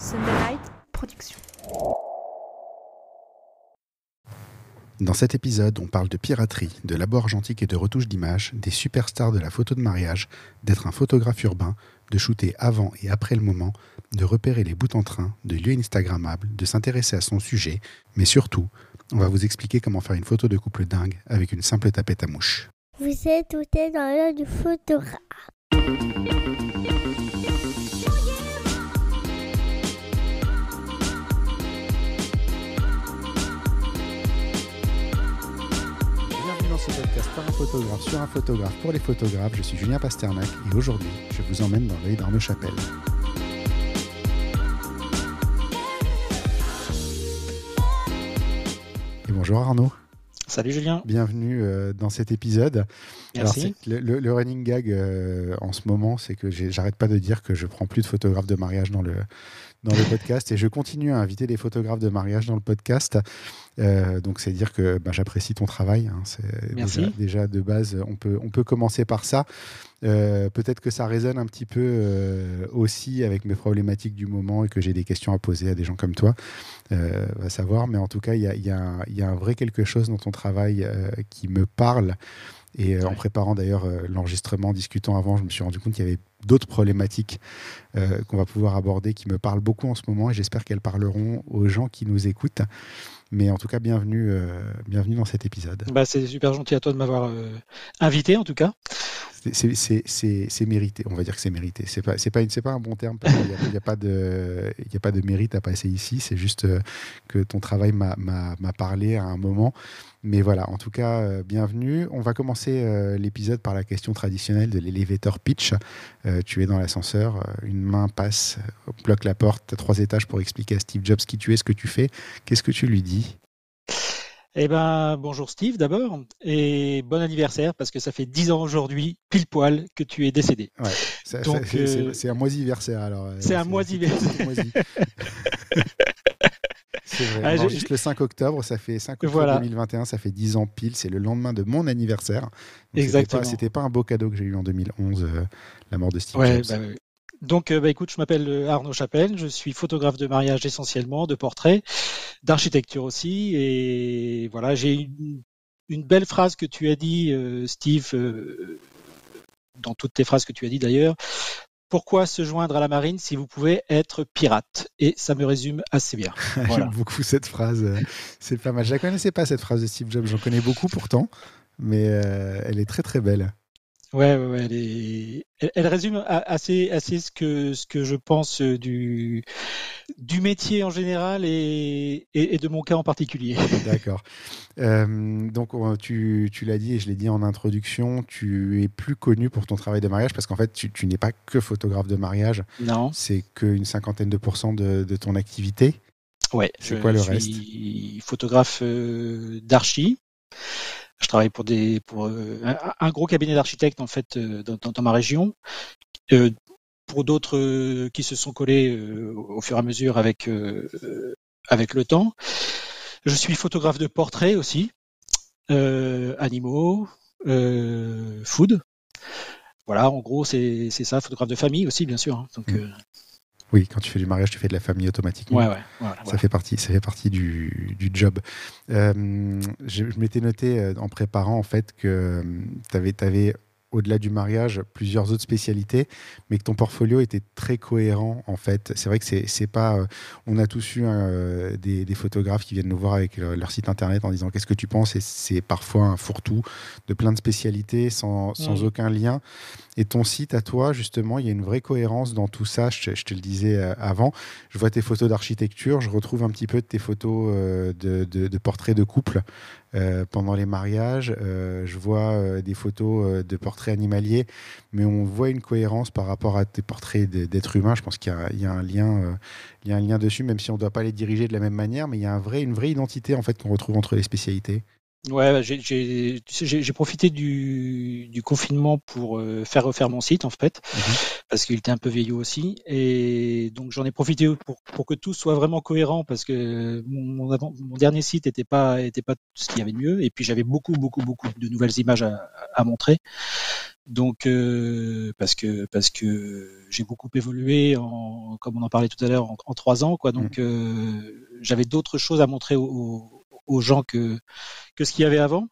Sunderlight Productions. Dans cet épisode, on parle de piraterie, de labo argentique et de retouche d'images, des superstars de la photo de mariage, d'être un photographe urbain, de shooter avant et après le moment, de repérer les bouts en train, de lieux Instagrammables, de s'intéresser à son sujet, mais surtout, on va vous expliquer comment faire une photo de couple dingue avec une simple tapette à mouche. Vous êtes tout est dans l'œil du photographe. Par un photographe sur un photographe pour les photographes. Je suis Julien Pasternak et aujourd'hui, je vous emmène dans l'œil d'Arnaud Chapelle. Et bonjour Arnaud, Salut Julien. bienvenue euh, dans cet épisode. Alors, Merci. c'est- le, running gag euh, en ce moment, c'est que j'arrête pas de dire que je prends plus de photographes de mariage dans le, dans le podcast et je continue à inviter des photographes de mariage dans le podcast. Euh, donc, c'est dire que bah, j'apprécie ton travail. hein. C'est. Déjà, déjà, de base, on peut, on peut commencer par ça. Euh, Peut-être que ça résonne un petit peu euh, aussi avec mes problématiques du moment et que j'ai des questions à poser à des gens comme toi. Va savoir, mais en tout cas, il y a, y a y a un vrai quelque chose dans ton travail qui me parle. Et en préparant d'ailleurs l'enregistrement, en discutant avant, je me suis rendu compte qu'il y avait d'autres problématiques euh, qu'on va pouvoir aborder qui me parlent beaucoup en ce moment et j'espère qu'elles parleront aux gens qui nous écoutent. Mais en tout cas, bienvenue, euh, bienvenue dans cet épisode. Bah, c'est super gentil à toi de m'avoir euh, invité en tout cas. C'est- mérité, on va dire que c'est mérité. C'est pas, c'est pas, une- c'est pas un bon terme parce qu'il n'y a, il y a pas de, il y a pas de mérite à passer ici. C'est juste que ton travail m'a parlé à un moment. Mais voilà, en tout cas, euh, bienvenue. On va commencer euh, l'épisode par la question traditionnelle de l'elevator pitch. Euh, tu es dans l'ascenseur, une main passe, bloque la porte, tu as trois étages pour expliquer à Steve Jobs qui tu es, ce que tu fais. Qu'est-ce que tu lui dis? Eh ben bonjour Steve d'abord et bon anniversaire parce que ça fait 10 ans aujourd'hui pile poil que tu es décédé. Ouais, c'est euh, un moisiversaire alors. c'est un moisiversaire. c'est vrai. Ah, on je- enregistre le 5 octobre, ça fait 5 octobre Voilà. 2021, ça fait 10 ans pile, c'est le lendemain de mon anniversaire. Donc, Exactement. C'était pas, un beau cadeau que j'ai eu en 2011, euh, la mort de Steve Ouais, Jobs. bah. Donc euh, bah, écoute, je m'appelle euh, Arnaud Chapelle, je suis photographe de mariage essentiellement, de portrait, d'architecture aussi et voilà, j'ai une, une belle phrase que tu as dit euh, Steve euh, dans toutes tes phrases que tu as dit d'ailleurs. Pourquoi se joindre à la marine si vous pouvez être pirate? Et ça me résume assez bien. Voilà. J'aime beaucoup cette phrase. euh, C'est pas mal. Je la connaissais pas cette phrase de Steve Jobs. J'en connais beaucoup pourtant, mais euh, elle est très très belle. Ouais, ouais, ouais, elle, est- elle, elle résume assez, assez ce que ce que je pense euh, du du métier en général et, et, et de mon cas en particulier. D'accord. Euh, donc on- tu, tu l'as dit et je l'ai dit en introduction, tu es plus connu pour ton travail de mariage parce qu'en fait tu, tu n'es pas que photographe de mariage, Non. c'est qu'une cinquantaine de pourcents de, de ton activité. Ouais. C'est quoi le suis photographe euh, d'archi. Je travaille pour des pour euh, un, un gros cabinet d'architectes en fait euh, dans, dans- dans ma région. Euh, pour d'autres qui se sont collés au fur et à mesure avec avec le temps. Je suis photographe de portrait aussi, euh, animaux, euh, food. Voilà, en gros, c'est ça, photographe de famille aussi, bien sûr. hein. Donc, Mm. euh, Oui, quand tu fais du mariage, tu fais de la famille automatiquement. ouais, ouais, voilà, Ça fait partie, ça fait partie du, du job. Euh, je je m'étais noté euh, en préparant en fait que tu avais, au-delà du mariage plusieurs autres spécialités, mais que ton portfolio était très cohérent en fait. C'est vrai que c'est pas. euh, on a tous eu euh, des, des photographes qui viennent nous voir avec leur, leur site internet en disant qu'est-ce que tu penses? Et c'est parfois un fourre-tout de plein de spécialités sans, sans Mhm. aucun lien. Et ton site à toi, justement, il y a une vraie cohérence dans tout ça. Je, te- le disais euh, avant. Je vois tes photos d'architecture, je retrouve un petit peu de tes photos euh, de, portraits de couple euh, pendant les mariages. Je vois des photos de portraits animaliers, mais on voit une cohérence par rapport à tes portraits d'êtres humains. Je pense qu'il y a, un lien, il y a un lien dessus, même si on ne doit pas les diriger de la même manière, mais il y a une vraie identité en fait qu'on retrouve entre les spécialités. Ouais, bah, j'ai- j'ai profité du, du confinement pour euh, faire refaire mon site en fait, Mhm. parce qu'il était un peu vieillot aussi, et donc j'en ai profité pour, pour que tout soit vraiment cohérent, parce que mon, mon, avant- mon dernier site était pas était pas ce qu'il y avait de mieux, et puis j'avais beaucoup beaucoup beaucoup de nouvelles images à, à montrer, donc euh, parce que parce que j'ai beaucoup évolué en comme on en parlait tout à l'heure en, en trois ans quoi, donc euh, j'avais d'autres choses à montrer aux, aux aux gens que que ce qu'il y avait avant.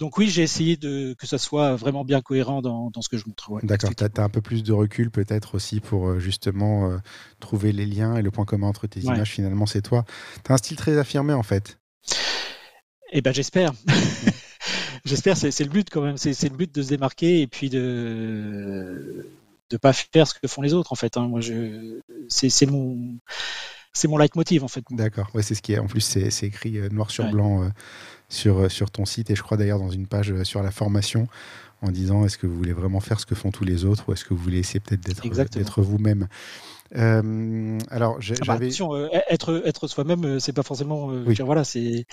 Donc oui, j'ai essayé de que ça soit vraiment bien cohérent dans, dans ce que je montre. ouais. D'accord, tu as, un peu plus de recul peut-être aussi pour euh, justement euh, trouver les liens et le point commun entre tes Ouais. images. Finalement, c'est toi. Tu as un style très affirmé en fait. Eh ben j'espère. j'espère, c'est le but quand même. C'est le but de se démarquer et puis de de pas faire ce que font les autres en fait. hein. Moi, je c'est mon c'est mon leitmotiv en fait. D'accord, ouais, c'est ce qui est. En plus, c'est écrit euh, noir sur Ouais. blanc euh, sur, euh, sur ton site et je crois d'ailleurs dans une page sur la formation en disant est-ce que vous voulez vraiment faire ce que font tous les autres ou est-ce que vous voulez essayer peut-être d'être vous-même? Euh, Alors, j'ai- Ah bah, j'avais. euh, être être soi-même, euh, c'est pas forcément. Oui. dire, voilà, c'est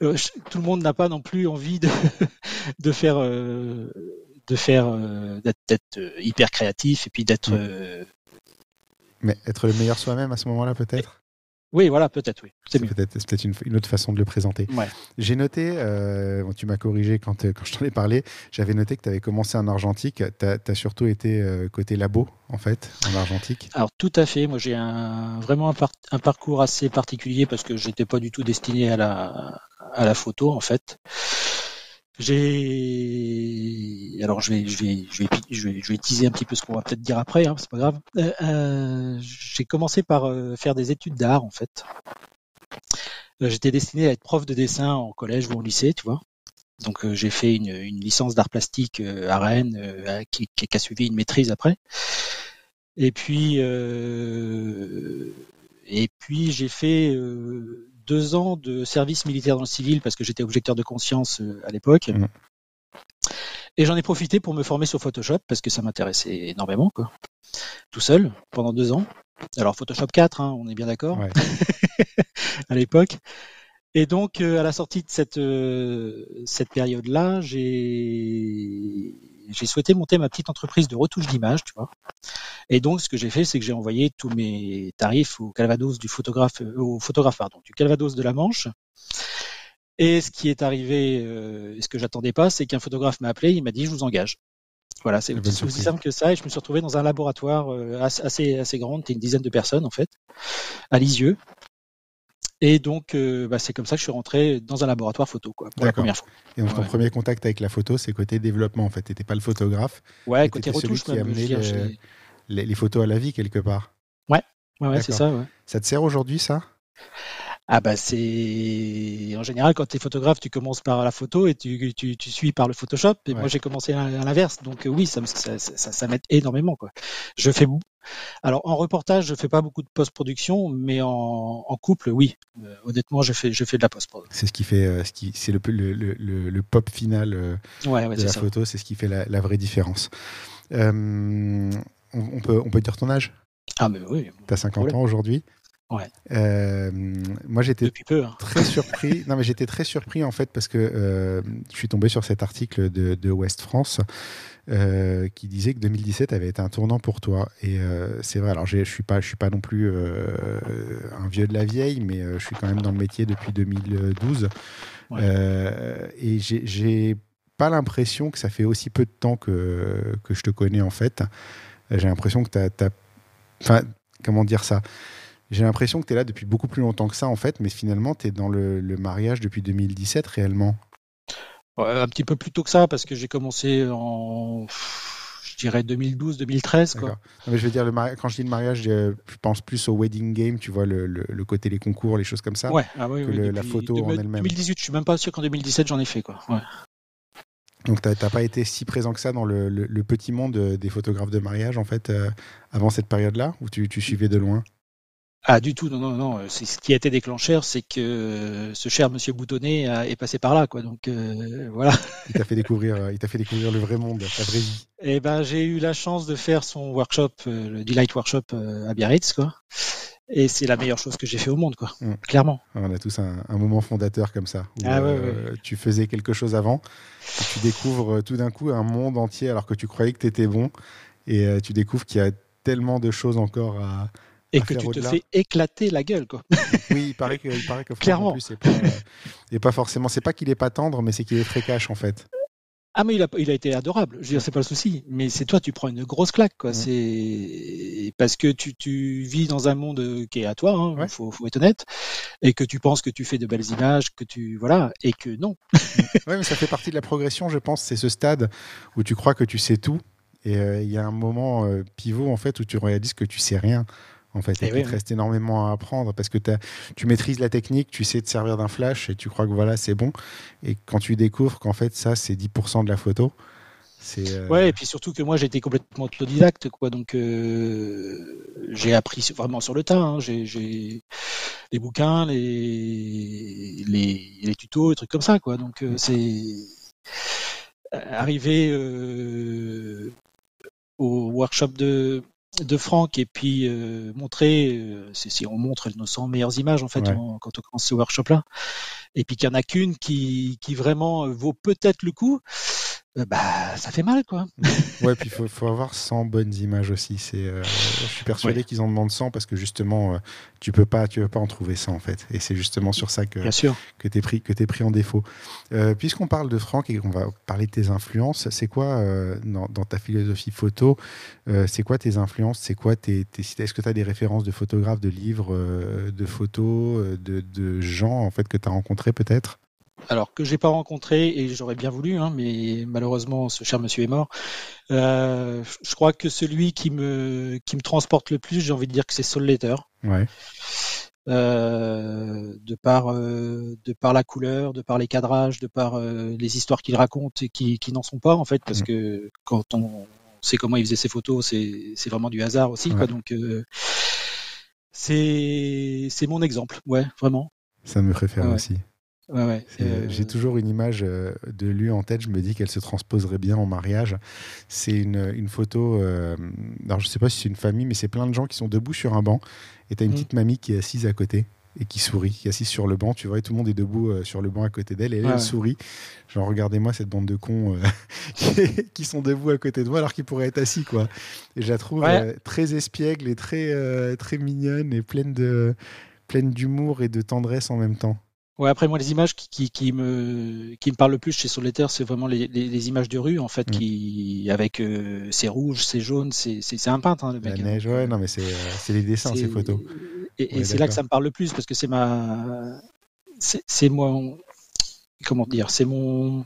tout le monde n'a pas non plus envie de de faire de faire d'être hyper créatif et puis d'être. Mm. Mais être le meilleur soi-même à ce moment-là, peut-être? Oui, voilà, peut-être, oui, c'est peut-être une, une autre façon de le présenter. Ouais. J'ai noté, euh, bon, tu m'as corrigé quand, euh, quand je t'en ai parlé, j'avais noté que tu avais commencé en argentique. Tu as, surtout été euh, côté labo, en fait, en argentique. Alors tout à fait. Moi, j'ai un vraiment un, par- un parcours assez particulier parce que j'étais pas du tout destiné à la à la photo en fait. J'ai alors je vais je vais je vais je vais, teaser un petit peu ce qu'on va peut-être dire après. Hein, c'est pas grave. Euh, euh, j'ai commencé par euh, faire des études d'art en fait. Euh, J'étais destiné à être prof de dessin en collège ou au lycée, tu vois. Donc j'ai fait une, une licence d'art plastique à Rennes qui, qui, a suivi une maîtrise après. Et puis, euh, et puis j'ai fait deux ans de service militaire dans le civil parce que j'étais objecteur de conscience euh, à l'époque. Mhm. Et j'en ai profité pour me former sur Photoshop parce que ça m'intéressait énormément, quoi. Tout seul, pendant deux ans. Alors Photoshop 4, hein, on est bien d'accord, Ouais. à l'époque. Et donc, euh, à la sortie de cette, euh, cette période-là, j'ai j'ai souhaité monter ma petite entreprise de retouche d'image, tu vois. Et donc, ce que j'ai fait, c'est que j'ai envoyé tous mes tarifs au Calvados du photographe, euh, au photographe, pardon, du Calvados de la Manche. Et ce qui est arrivé, euh, ce que j'attendais pas, c'est qu'un photographe m'a appelé, il m'a dit, je vous engage. Voilà, c'est La aussi, surprise. simple que ça. Et je me suis retrouvé dans un laboratoire euh, assez, assez, assez grand, c'était une dizaine de personnes en fait, à Lisieux. Et donc, euh, bah, c'est comme ça que je suis rentré dans un laboratoire photo, quoi, pour la première fois. Et donc, ton Ouais. premier contact avec la photo, c'est côté développement, en fait. Tu n'étais pas le photographe, Ouais, côté t'étais retouche, qui amenait les, les photos à la vie, quelque part. Ouais, ouais, c'est D'accord. ça. Ouais. Ça te sert aujourd'hui, ça? Ah bah c'est en général quand tu es photographe, tu commences par la photo et tu, tu, tu suis par le Photoshop. Et Ouais. moi j'ai commencé à, à l'inverse, donc euh, oui, ça, ça, ça, m'aide énormément quoi. Je fais alors en reportage, je fais pas beaucoup de post-production, mais en, en couple, oui. Euh, honnêtement, je fais je fais de la post-prod. C'est ce qui fait, euh, ce qui, c'est le, le, le, le- le pop final euh, Ouais, ouais, de la ça. photo, c'est ce qui fait la, la vraie différence. On, on peut, on peut dire ton âge? Ah mais oui, Tu as 50 Problème. ans aujourd'hui? Ouais. Moi, j'étais peu. hein. très surpris. non, mais j'étais très surpris en fait parce que je suis tombé sur cet article de, de Ouest France euh, qui disait que 2017 avait été un tournant pour toi. Et euh, c'est vrai. Alors, je suis pas, je suis pas non plus euh, un vieux de la vieille, mais je suis quand même dans le métier depuis 2012. Ouais. Et j'ai- pas l'impression que ça fait aussi peu de temps que, que je te connais en fait. J'ai l'impression que tu as, Enfin, comment dire ça? J'ai l'impression que tu es là depuis beaucoup plus longtemps que ça, en fait, mais finalement, tu es dans le, le mariage depuis 2017 réellement. Un petit peu plus tôt que ça parce que j'ai commencé en je dirais 2012-2013 quoi. Non, mais je veux dire, le mari- quand je dis le mariage, je, pense plus au wedding game, tu vois, le, le- le côté les concours, les choses comme ça. Ouais, ah oui, que oui, le- la photo en elle-même. 2018, je suis même pas sûr qu'en 2017 j'en ai fait quoi. Ouais. Donc, tu n'as pas été si présent que ça dans le, petit monde euh, des photographes de mariage, en fait, euh, avant cette période-là, où tu, tu suivais de loin? Ah du tout, non, non, non. C'est ce qui a été déclencheur, c'est que euh, ce cher Monsieur Boutonnet a- est passé par là, quoi. Donc euh, voilà. Il t'a fait, découvrir, euh, il t'a fait découvrir le vrai monde, la vraie vie. Et ben j'ai eu la chance de faire son workshop, euh, le Delight Workshop euh, à Biarritz, quoi. Et c'est la meilleure chose que j'ai fait au monde, quoi. Mm. Clairement. On a tous un, un moment fondateur comme ça. Où, Ah ouais, euh, Tu faisais quelque chose avant, et tu découvres euh, tout d'un coup un monde entier alors que tu croyais que tu étais bon, et euh, tu découvres qu'il y a tellement de choses encore à. Et que tu te fais éclater la gueule, quoi. Oui, il paraît que, il paraît que Clairement. c'est pas, euh, et pas forcément. C'est pas qu'il est pas tendre, mais c'est qu'il est très cash en fait. Ah mais il a, il a été adorable, je veux dire c'est pas le souci, mais c'est toi tu prends une grosse claque quoi, Mm. c'est parce que tu, tu vis dans un monde euh, qui est à toi, hein, Ouais. faut, faut être honnête, et que tu penses que tu fais de belles images, que tu voilà, et que non. Ouais, mais ça fait partie de la progression, je pense. C'est ce stade où tu crois que tu sais tout, et euh, il y a un moment euh, pivot en fait où tu réalises que tu sais rien. En fait, et Eh oui, te oui. reste énormément à apprendre parce que tu maîtrises la technique, tu sais te servir d'un flash et tu crois que voilà, c'est bon. Et quand tu découvres qu'en fait, ça, c'est 10% de la photo, c'est. euh, Ouais, et puis surtout que moi j'étais complètement autodidacte quoi, donc euh, j'ai appris vraiment sur le tas, hein. j'ai, les bouquins, les, les les tutos, les trucs comme ça quoi, donc euh, c'est arrivé euh, au workshop de de Franck et puis euh, montrer, euh, c'est si on montre nos 100 meilleures images en fait Ouais. quand on commence ce workshop là, et puis qu'il y en a qu'une qui qui vraiment euh, vaut peut-être le coup, bah ça fait mal quoi. Ouais, puis il faut, faut avoir 100 bonnes images aussi. C'est, euh, je suis persuadé qu'ils en demandent 100 parce que justement, euh, tu peux pas, tu peux pas en trouver 100 en fait. Et c'est justement sur ça que, Bien sûr. que tu es pris, que t'es pris en défaut. Euh, Puisqu'on parle de Franck et qu'on va parler de tes influences, c'est quoi euh, dans, dans ta philosophie photo euh, C'est quoi tes influences C'est quoi tes, tes- Est-ce que tu as des références de photographes, de livres, euh, de photos, euh, de, de gens en fait que tu as rencontrés peut-être? Alors que j'ai pas rencontré et j'aurais bien voulu, hein, mais malheureusement ce cher monsieur est mort. Euh, je crois que celui qui me qui me transporte le plus, j'ai envie de dire que c'est Soul Letter. Ouais. Euh, de par euh, de par la couleur, de par les cadrages, de par euh, les histoires qu'il raconte et qui, qui n'en sont pas en fait, parce Mm. que quand on sait comment il faisait ses photos, c'est c'est vraiment du hasard aussi, quoi. Donc euh, c'est c'est mon exemple, ouais, vraiment. Ça me préfère Ouais. aussi. Ouais, ouais. C'est- Euh, J'ai toujours une image euh, de lui en tête. Je me dis qu'elle se transposerait bien en mariage. C'est une, une photo. euh, alors, je sais pas si c'est une famille, mais c'est plein de gens qui sont debout sur un banc. Et tu as une Mhm. petite mamie qui est assise à côté et qui sourit, qui est assise sur le banc. Tu vois, et tout le monde est debout euh, sur le banc à côté d'elle. Et elle, Ouais, elle ouais. sourit. Genre, regardez-moi cette bande de cons euh, qui, sont debout à côté de moi alors qu'ils pourraient être assis. quoi. Et je la trouve Ouais. euh, très espiègle et très, euh, très mignonne et pleine de pleine d'humour et de tendresse en même temps. Ouais, après moi les images qui, qui, qui me qui me parlent le plus chez Soletter, c'est vraiment les, les, les images de rue en fait Mm. qui avec euh, c'est rouge, c'est jaune, c'est c'est un peintre hein, le La mec. hein. neige, ouais, non, mais c'est euh, c'est les dessins, ces photos. Et, c'est là que ça me parle le plus parce que c'est ma c'est mon comment dire, c'est mon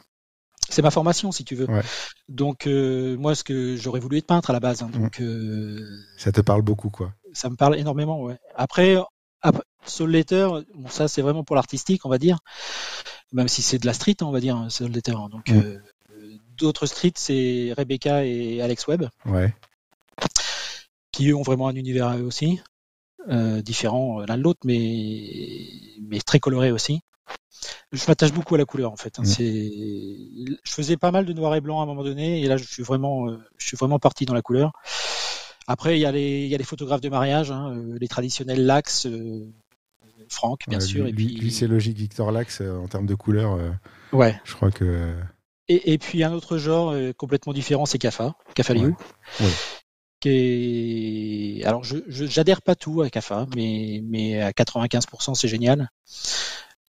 c'est ma formation si tu veux. Ouais. Donc euh, moi ce que j'aurais voulu être peintre à la base, Mm. hein, donc euh, Ça te parle beaucoup, quoi. ça me parle énormément. Ouais. Après, après Soul Letter, bon, ça c'est vraiment pour l'artistique, on va dire, même si c'est de la street, on va dire, hein, Soul Letter. hein. Donc euh, d'autres streets, c'est Rebecca et Alex Webb, Ouais. qui eux ont vraiment un univers à eux aussi, euh, différent l'un de l'autre, mais mais très coloré aussi. Je m'attache beaucoup à la couleur en fait. hein. C'est, je faisais pas mal de noir et blanc à un moment donné, et là je suis vraiment, euh, je suis vraiment parti dans la couleur. Après, il y a les, il y a les photographes de mariage, hein, euh, les traditionnels Lax, euh, Franck, bien Ouais, sûr, lui, et puis lui, c'est logique, Victor Lax, euh, en termes de couleur, euh, ouais. je crois que. Et, et puis un autre genre euh, complètement différent, c'est Kafa, Kafa Liu. Ouais. Ouais. Qui est... Alors, je je- j'adhère pas tout à Kafa, mais mais à 95% c'est génial.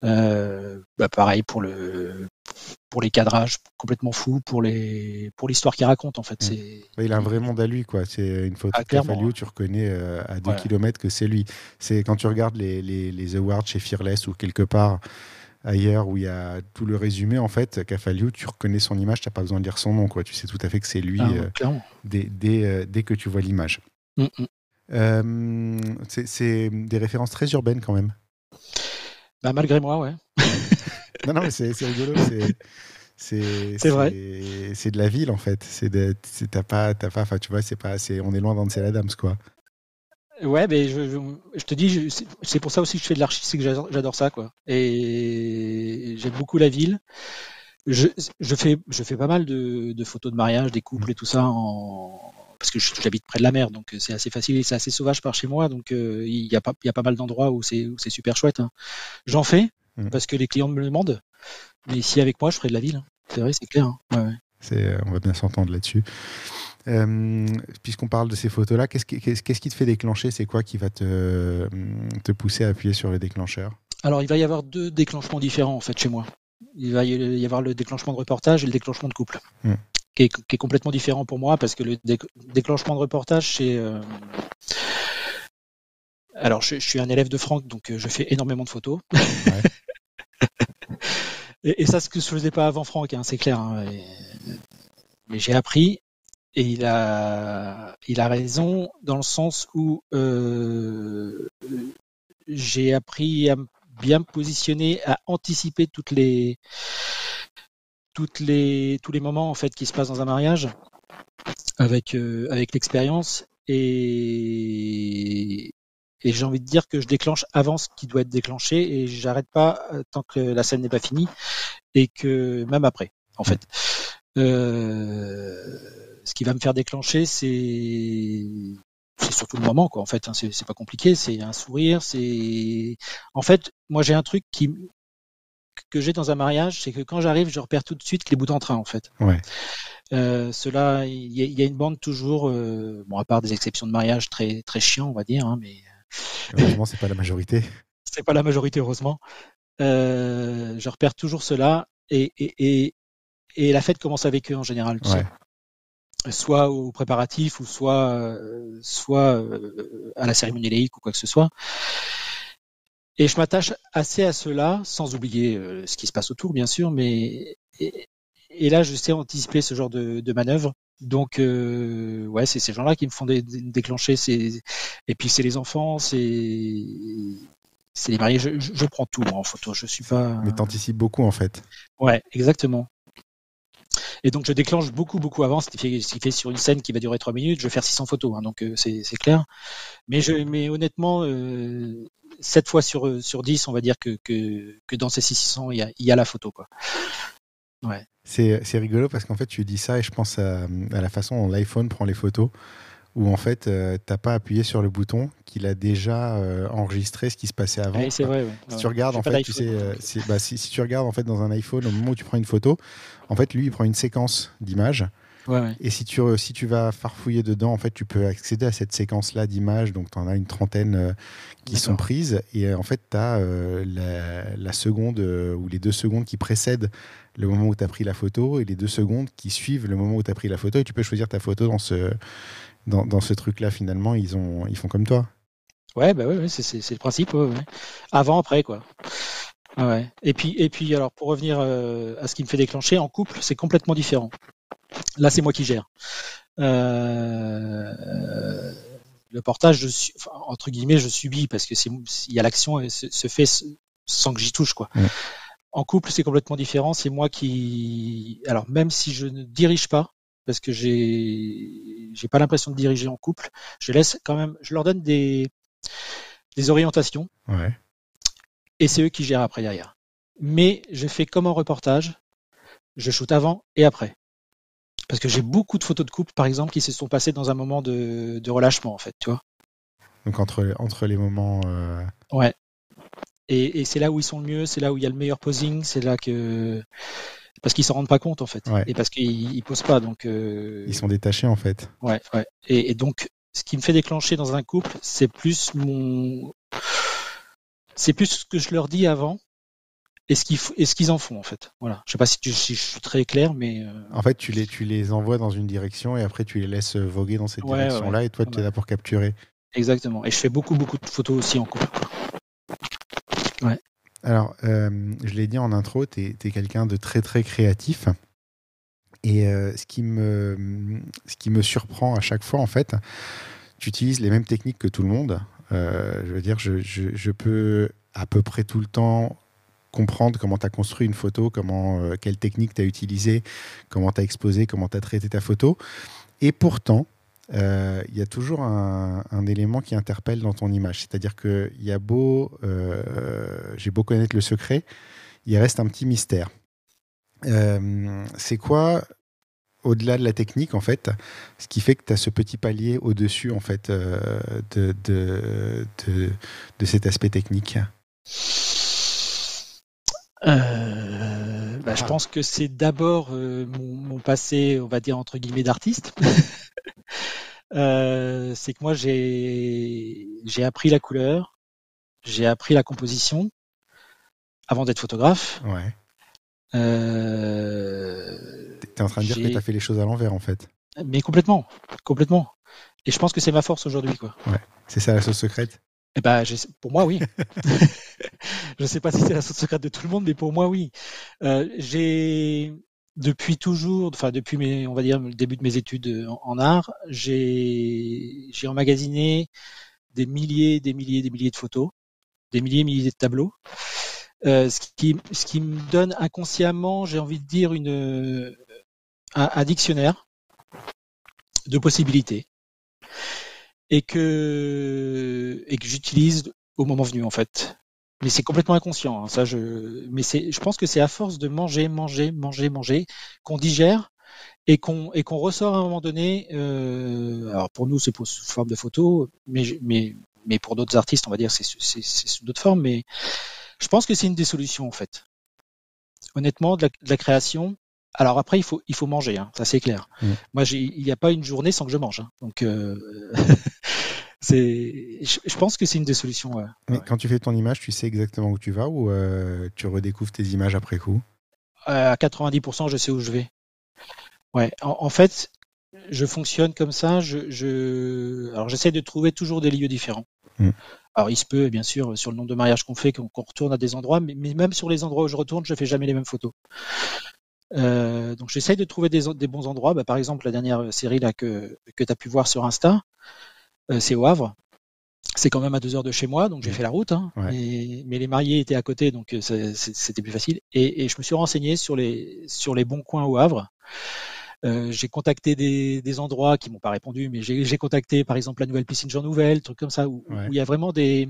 Euh, bah pareil pour le pour les cadrages complètement fous, pour les pour l'histoire qu'il raconte en fait. Mm. C'est ouais, il a un vrai monde à lui, quoi. C'est une photo Ah, ouais. tu reconnais euh, à 2 Ouais. km que c'est lui. C'est quand tu regardes les, les, les awards chez Fearless ou quelque part ailleurs où il y a tout le résumé, en fait, Cafalio, tu reconnais son image, tu n'as pas besoin de lire son nom, quoi. Tu sais tout à fait que c'est lui ah, euh, dès, dès, euh, dès que tu vois l'image. Mm, mm. C'est- c'est des références très urbaines quand même. Bah, malgré moi, ouais. Non, non, mais c'est rigolo. c'est- vrai. c'est- de la ville en fait. C'est t'as pas, t'as pas. Enfin, tu vois, c'est pas. c'est- On est loin d'Ansel Adams, quoi. Ouais, mais je, je, je te dis, c'est- pour ça aussi que je fais de l'archi, c'est que j'adore ça, quoi. Et j'aime beaucoup la ville. Je, je fais, je fais pas mal de, de photos de mariage, des couples et tout ça en, parce que j'habite près de la mer, donc c'est assez facile et c'est assez sauvage par chez moi, donc il y a pas il y a pas mal d'endroits où c'est c'est super chouette. Hein. J'en fais mmh. parce que les clients me le demandent, mais ici avec moi je ferai de la ville. Hein. C'est vrai, c'est clair. Hein. Ouais, C'est on va bien s'entendre là-dessus. Puisqu'on parle de ces photos-là, qu'est-ce qui, qu'est-ce qui te fait déclencher? C'est quoi qui va te, te pousser à appuyer sur le déclencheur? Alors, il va y avoir deux déclenchements différents en fait chez moi. Il va y avoir le déclenchement de reportage et le déclenchement de couple, mmh. qui, est, complètement différent pour moi parce que le déclenchement de reportage, c'est euh, alors je, suis un élève de Franck, donc euh, je fais énormément de photos. et, ça, ce que je faisais pas avant Franck, hein, c'est clair. Hein, mais j'ai appris et il a, il a raison dans le sens où euh, j'ai appris à bien me positionner, à anticiper toutes les, toutes les, tous les moments en fait qui se passent dans un mariage avec, euh, avec l'expérience et, et j'ai envie de dire que je déclenche avant ce qui doit être déclenché et j'arrête pas euh, tant que la scène n'est pas finie et que même après en fait. Euh, ce qui va me faire déclencher, c'est c'est surtout le moment quoi en fait hein, c'est pas compliqué c'est un sourire c'est en fait moi j'ai un truc qui que j'ai dans un mariage c'est que quand j'arrive je repère tout de suite les bouts en train en fait ouais. euh, cela il y, a une bande toujours euh, bon à part des exceptions de mariage très très chiants on va dire hein, mais heureusement c'est pas la majorité c'est pas la majorité heureusement euh, je repère toujours cela et, et, et, et la fête commence avec eux en général tu ouais. sais soit au préparatif ou soit euh, soit euh, à la cérémonie laïque ou quoi que ce soit. Et je m'attache assez à cela, sans oublier euh, ce qui se passe autour, bien sûr, mais et, là, je sais anticiper ce genre de, de manœuvre. Donc, euh, ouais, c'est ces gens-là qui me font dé déclencher. Et puis, c'est les enfants, c'est c'est les mariés. Je, je, je, prends tout moi, en photo. Je suis pas. Mais t'anticipes beaucoup en fait. Ouais, exactement. Et donc je déclenche beaucoup beaucoup avant, ce qui fait, ce qui fait sur une scène qui va durer trois minutes, je vais faire 600 photos, hein, donc euh, c'est clair. Mais je, mais honnêtement, euh, 7 fois sur sur 10, on va dire que que, que dans ces 600, il y a, il y a la photo quoi. Ouais. C'est rigolo parce qu'en fait tu dis ça et je pense à, à la façon dont l'iPhone prend les photos où en fait, euh, t'as pas appuyé sur le bouton qu'il a déjà euh, enregistré ce qui se passait avant. Oui, c'est vrai. Ouais. Si tu regardes, en fait, tu sais, euh, bah, si, si, tu regardes en fait dans un iPhone, au moment où tu prends une photo, en fait, lui, il prend une séquence d'images. Ouais, ouais. Et si tu, si tu vas farfouiller dedans, en fait, tu peux accéder à cette séquence-là d'images. Donc, tu en as une trentaine euh, qui sont prises. Et en fait, tu as euh, la, la, seconde euh, ou les deux secondes qui précèdent le moment où tu as pris la photo et les deux secondes qui suivent le moment où tu as pris la photo. Et tu peux choisir ta photo dans ce, dans, dans ce truc-là. Finalement, ils, ont, ils font comme toi. Ouais, bah ouais, ouais c'est le principe. Avant, après, quoi. Ouais. Et puis, et puis, alors, pour revenir euh, à ce qui me fait déclencher, en couple, c'est complètement différent. Là, c'est moi qui gère. Euh, le portage, je suis, enfin, entre guillemets, je subis parce que c'est, il y a l'action se, se, fait sans que j'y touche, quoi. En couple, c'est complètement différent. C'est moi qui, alors même si je ne dirige pas, parce que j'ai, j'ai pas l'impression de diriger en couple, je laisse quand même, je leur donne des, des orientations. Ouais et c'est eux qui gèrent après derrière. Mais je fais comme en reportage, je shoot avant et après. Parce que j'ai beaucoup de photos de couple, par exemple, qui se sont passées dans un moment de, de relâchement, en fait, tu vois. Donc entre, entre les moments. Euh... Ouais. Et, et c'est là où ils sont le mieux, c'est là où il y a le meilleur posing, c'est là que. Parce qu'ils s'en rendent pas compte, en fait. Ouais. Et parce qu'ils ils posent pas, donc. Euh... Ils sont détachés, en fait. Ouais, ouais. Et, et donc, ce qui me fait déclencher dans un couple, c'est plus mon c'est plus ce que je leur dis avant et ce qu'ils et ce qu'ils en font en fait. Voilà. Je sais pas si, tu, si je suis très clair, mais euh... en fait tu les tu les envoies dans une direction et après tu les laisses voguer dans cette ouais, direction là ouais. et toi tu es là pour capturer. Exactement. Et je fais beaucoup beaucoup de photos aussi en couple. Ouais. Alors euh, je l'ai dit en intro, tu es, es quelqu'un de très très créatif. Et euh, ce, qui me, ce qui me surprend à chaque fois, en fait, tu utilises les mêmes techniques que tout le monde. Euh, je veux dire, je, je, je, peux à peu près tout le temps comprendre comment tu as construit une photo, comment, euh, quelle technique tu as utilisée, comment tu as exposé, comment tu as traité ta photo. Et pourtant, il euh, y a toujours un, élément qui interpelle dans ton image. C'est-à-dire que y a beau, j'ai beau connaître le secret, il reste un petit mystère. c'est quoi au-delà de la technique, en fait, ce qui fait que tu as ce petit palier au-dessus, en fait, euh, de, de, de, cet aspect technique? Euh, bah, Je ah. pense que c'est d'abord euh, mon, mon, passé, on va dire, entre guillemets, d'artiste. Euh, c'est que moi, j'ai appris la couleur, j'ai appris la composition avant d'être photographe. Ouais. Euh, T'es en train de dire que t'as fait les choses à l'envers, en fait. Mais complètement, complètement. Et je pense que c'est ma force aujourd'hui, quoi. Ouais. C'est ça la sauce secrète. Eh ben, pour moi, oui. je ne sais pas si c'est la sauce secrète de tout le monde, mais pour moi, oui. Euh, j'ai depuis toujours, enfin depuis mes, on va dire le début de mes études en, art, j'ai j'ai emmagasiné des milliers, des milliers, des milliers de photos, des milliers, milliers de tableaux. Euh, ce qui ce qui me donne inconsciemment, j'ai envie de dire une un, un dictionnaire de possibilités et que et que j'utilise au moment venu en fait. Mais c'est complètement inconscient. Hein, ça, je. Mais c'est. Je pense que c'est à force de manger, manger, manger, manger qu'on digère et qu'on et qu'on ressort à un moment donné. Euh, alors pour nous, c'est sous forme de photo, mais mais mais pour d'autres artistes, on va dire c'est c'est sous d'autres formes. Mais je pense que c'est une des solutions en fait. Honnêtement, de la, de la création. Alors après, il faut il faut manger, hein, ça c'est clair. Mmh. Moi, il n'y a pas une journée sans que je mange. Hein, donc euh, c'est, je, pense que c'est une des solutions. Mais quand tu fais ton image, tu sais exactement où tu vas ou euh, tu redécouvres tes images après coup? À 90%, je sais où je vais. Ouais, en, fait, je fonctionne comme ça. Je, je... alors j'essaie de trouver toujours des lieux différents. Hmm. Alors il se peut, bien sûr, sur le nombre de mariages qu'on fait, qu'on retourne à des endroits, mais, même sur les endroits où je retourne, je fais jamais les mêmes photos. Euh, donc j'essaye de trouver des, des, bons endroits. Bah, par exemple, la dernière série là que, que tu as pu voir sur Insta, euh, c'est au Havre. C'est quand même à deux heures de chez moi, donc j'ai fait la route. Hein. mais les mariés étaient à côté, donc euh, c'était plus facile. Et, je me suis renseigné sur les sur les bons coins au Havre. Euh, j'ai contacté des, endroits qui m'ont pas répondu, mais j'ai contacté par exemple la nouvelle piscine Jean Nouvel, trucs comme ça, où, il y a vraiment des,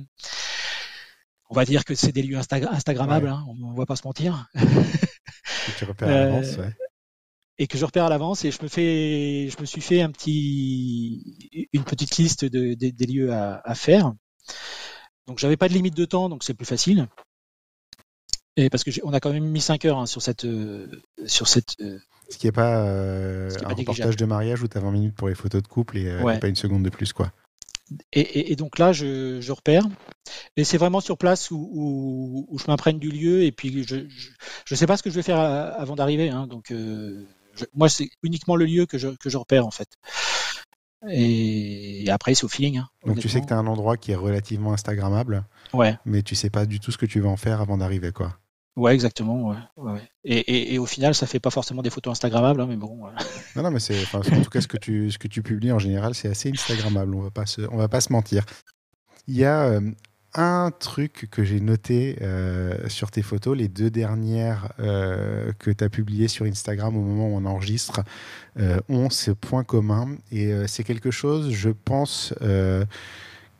on va dire que c'est des lieux instagrammables, hein, on, ne va pas se mentir. tu repères à l'avance, ouais et que je repère à l'avance et je me fais, je me suis fait un petit, une petite liste de, des lieux à, à, faire. Donc j'avais pas de limite de temps, donc c'est plus facile. Et parce que on a quand même mis 5 heures hein, sur cette, euh, sur cette. Euh, ce qui n'est pas euh, un reportage de mariage où tu as 20 minutes pour les photos de couple et, pas une seconde de plus, quoi. Et, et, et donc là, je, je repère. Et c'est vraiment sur place où, où, où je m'imprègne du lieu. Et puis, je ne sais pas ce que je vais faire avant d'arriver. Hein, donc, euh, moi, c'est uniquement le lieu que je, que je repère en fait. Et après, c'est au feeling. Hein, Donc tu sais que tu as un endroit qui est relativement Instagrammable. Ouais. Mais tu sais pas du tout ce que tu vas en faire avant d'arriver, quoi. Ouais, exactement. Et, au final, ça fait pas forcément des photos Instagrammables, hein, mais bon. Non, non, mais c'est, en tout cas, ce que tu, publies en général, c'est assez Instagrammable. On va pas se, va pas se mentir. Il y a euh, un truc que j'ai noté euh, sur tes photos, les deux dernières euh, que tu as publiées sur Instagram au moment où on enregistre, ont ce point commun. Et c'est quelque chose, je pense,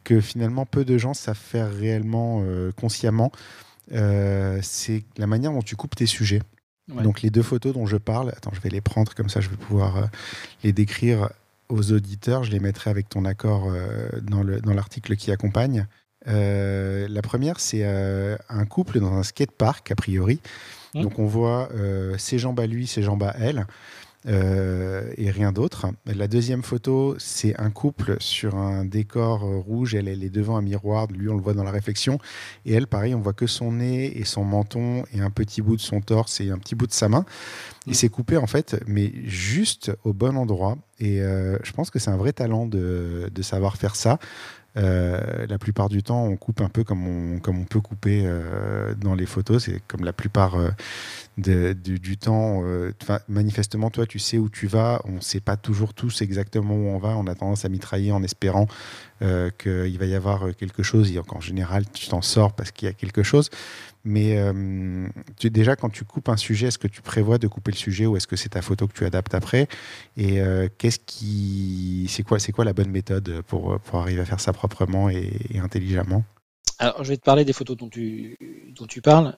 que finalement peu de gens savent faire réellement consciemment. C'est la manière dont tu coupes tes sujets. Donc les deux photos dont je parle, attends, je vais les prendre comme ça, je vais pouvoir les décrire aux auditeurs. Je les mettrai avec ton accord dans l'article dans qui accompagne. Euh, la première, c'est euh, un couple dans un skatepark, a priori. Mmh. Donc on voit euh, ses jambes à lui, ses jambes à elle. Et rien d'autre. La deuxième photo, c'est un couple sur un décor rouge. Elle, elle, est devant un miroir. Lui, on le voit dans la réflexion. Et elle, pareil, on voit que son nez et son menton et un petit bout de son torse et un petit bout de sa main. Et mmh. c'est coupé, en fait, mais juste au bon endroit. Et je pense que c'est un vrai talent de, de savoir faire ça. Euh, la plupart du temps, on coupe un peu comme on, comme on peut couper euh, dans les photos. C'est comme la plupart euh, du, temps. manifestement, toi, tu sais où tu vas. On ne sait pas toujours tous exactement où on va. On a tendance à mitrailler en espérant qu'il va y avoir quelque chose. Et en général, tu t'en sors parce qu'il y a quelque chose. Mais euh, déjà, quand tu coupes un sujet, est-ce que tu prévois de couper le sujet ou est-ce que c'est ta photo que tu adaptes après? Et euh, qu'est-ce qui, c'est quoi, c'est quoi la bonne méthode pour, pour arriver à faire ça proprement et, intelligemment? Alors, je vais te parler des photos dont tu, dont tu parles.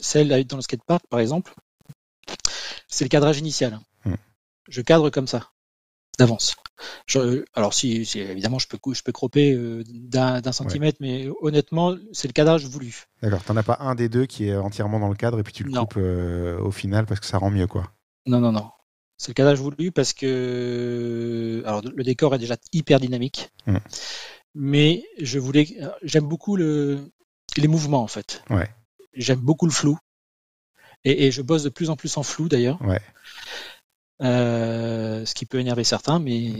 Celle dans le skatepark, par exemple, c'est le cadrage initial. Hmm. Je cadre comme ça, d'avance. Alors si, si, évidemment je peux je peux cropper euh, d'un centimètre, mais honnêtement c'est le cadrage voulu. D'accord. T'en as pas un des deux qui est entièrement dans le cadre et puis tu le Non. coupes euh, au final parce que ça rend mieux, quoi. Non non non. C'est le cadrage voulu parce que alors le décor est déjà hyper dynamique, Mm. Mais je voulais j'aime beaucoup le les mouvements en fait. Ouais. J'aime beaucoup le flou et, et je bosse de plus en plus en flou d'ailleurs. Ouais. Euh, ce qui peut énerver certains, mais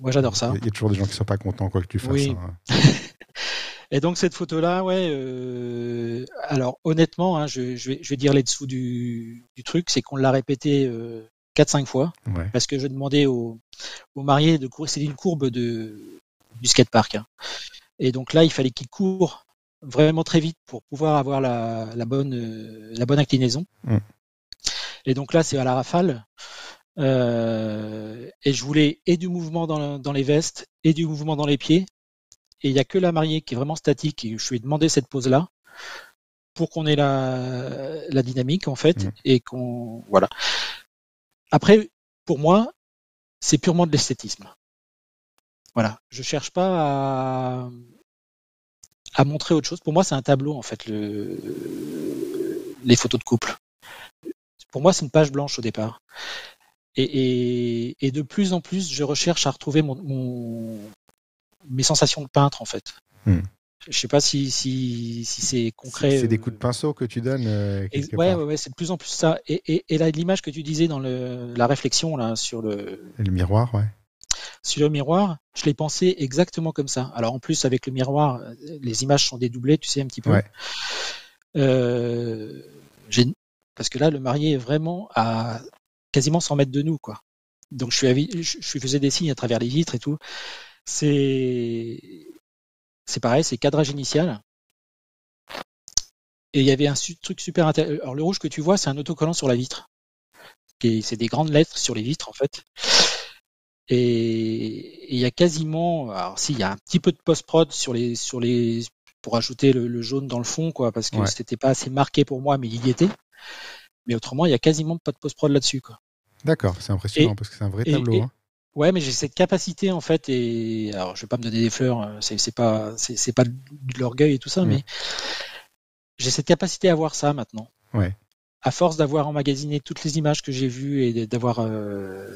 moi j'adore ça. Il y a toujours des gens qui sont pas contents quoi que tu fasses. Oui. hein. Et donc cette photo-là, ouais. euh, alors honnêtement, hein, je, je vais, je vais dire les dessous du, du truc, c'est qu'on l'a répété euh, 4-5 fois Ouais. parce que je demandais aux, aux mariés de courir. C'est une courbe de du skatepark. Hein. Et donc là, il fallait qu'ils courent vraiment très vite pour pouvoir avoir la, la bonne euh, la bonne inclinaison. Mm. Et donc là, c'est à la rafale. Euh, et je voulais et du mouvement dans, dans les vestes et du mouvement dans les pieds. Et il n'y a que la mariée qui est vraiment statique. Et je lui ai demandé cette pose-là pour qu'on ait la, la dynamique en fait Mm. et qu'on voilà. Après, pour moi, c'est purement de l'esthétisme. Voilà, je cherche pas à, à montrer autre chose. Pour moi, c'est un tableau en fait, le, les photos de couple. Pour moi, c'est une page blanche au départ. Et, et, et de plus en plus, je recherche à retrouver mon, mon- mes sensations de peintre en fait. Hmm. Je sais pas si, si, si c'est concret. C'est des coups de pinceau que tu donnes. euh, et- ouais, part. ouais, ouais, c'est de plus en plus ça. Et, et, et là, l'image que tu disais dans le, la réflexion là sur le, Et le miroir, ouais. Sur le miroir, je l'ai pensé exactement comme ça. Alors en plus avec le miroir, euh, les images sont dédoublées, tu sais un petit peu. Ouais. Euh, j'ai- parce que là, le marié est vraiment à quasiment 100 mètres de nous, quoi. Donc je suis, avi- je, lui faisais des signes à travers les vitres et tout. C'est, c'est pareil, c'est cadrage initial. Et il y avait un truc super intéressant. Alors le rouge que tu vois, c'est un autocollant sur la vitre. Et c'est des grandes lettres sur les vitres en fait. Et il y a quasiment, alors si, il y a un petit peu de post-prod sur les, sur les, pour ajouter le, le jaune dans le fond, quoi, parce que Ouais. c'était pas assez marqué pour moi, mais il y était. Mais autrement, il y a quasiment pas de post-prod là-dessus, quoi. D'accord, c'est impressionnant Et- parce que c'est un vrai et- tableau. et- hein. Ouais, mais j'ai cette capacité en fait, et alors je vais pas me donner des fleurs, euh, c'est pas, c'est pas de l'orgueil et tout ça, mais j'ai cette capacité à voir ça maintenant. Ouais. À force d'avoir emmagasiné toutes les images que j'ai vues et d'avoir euh,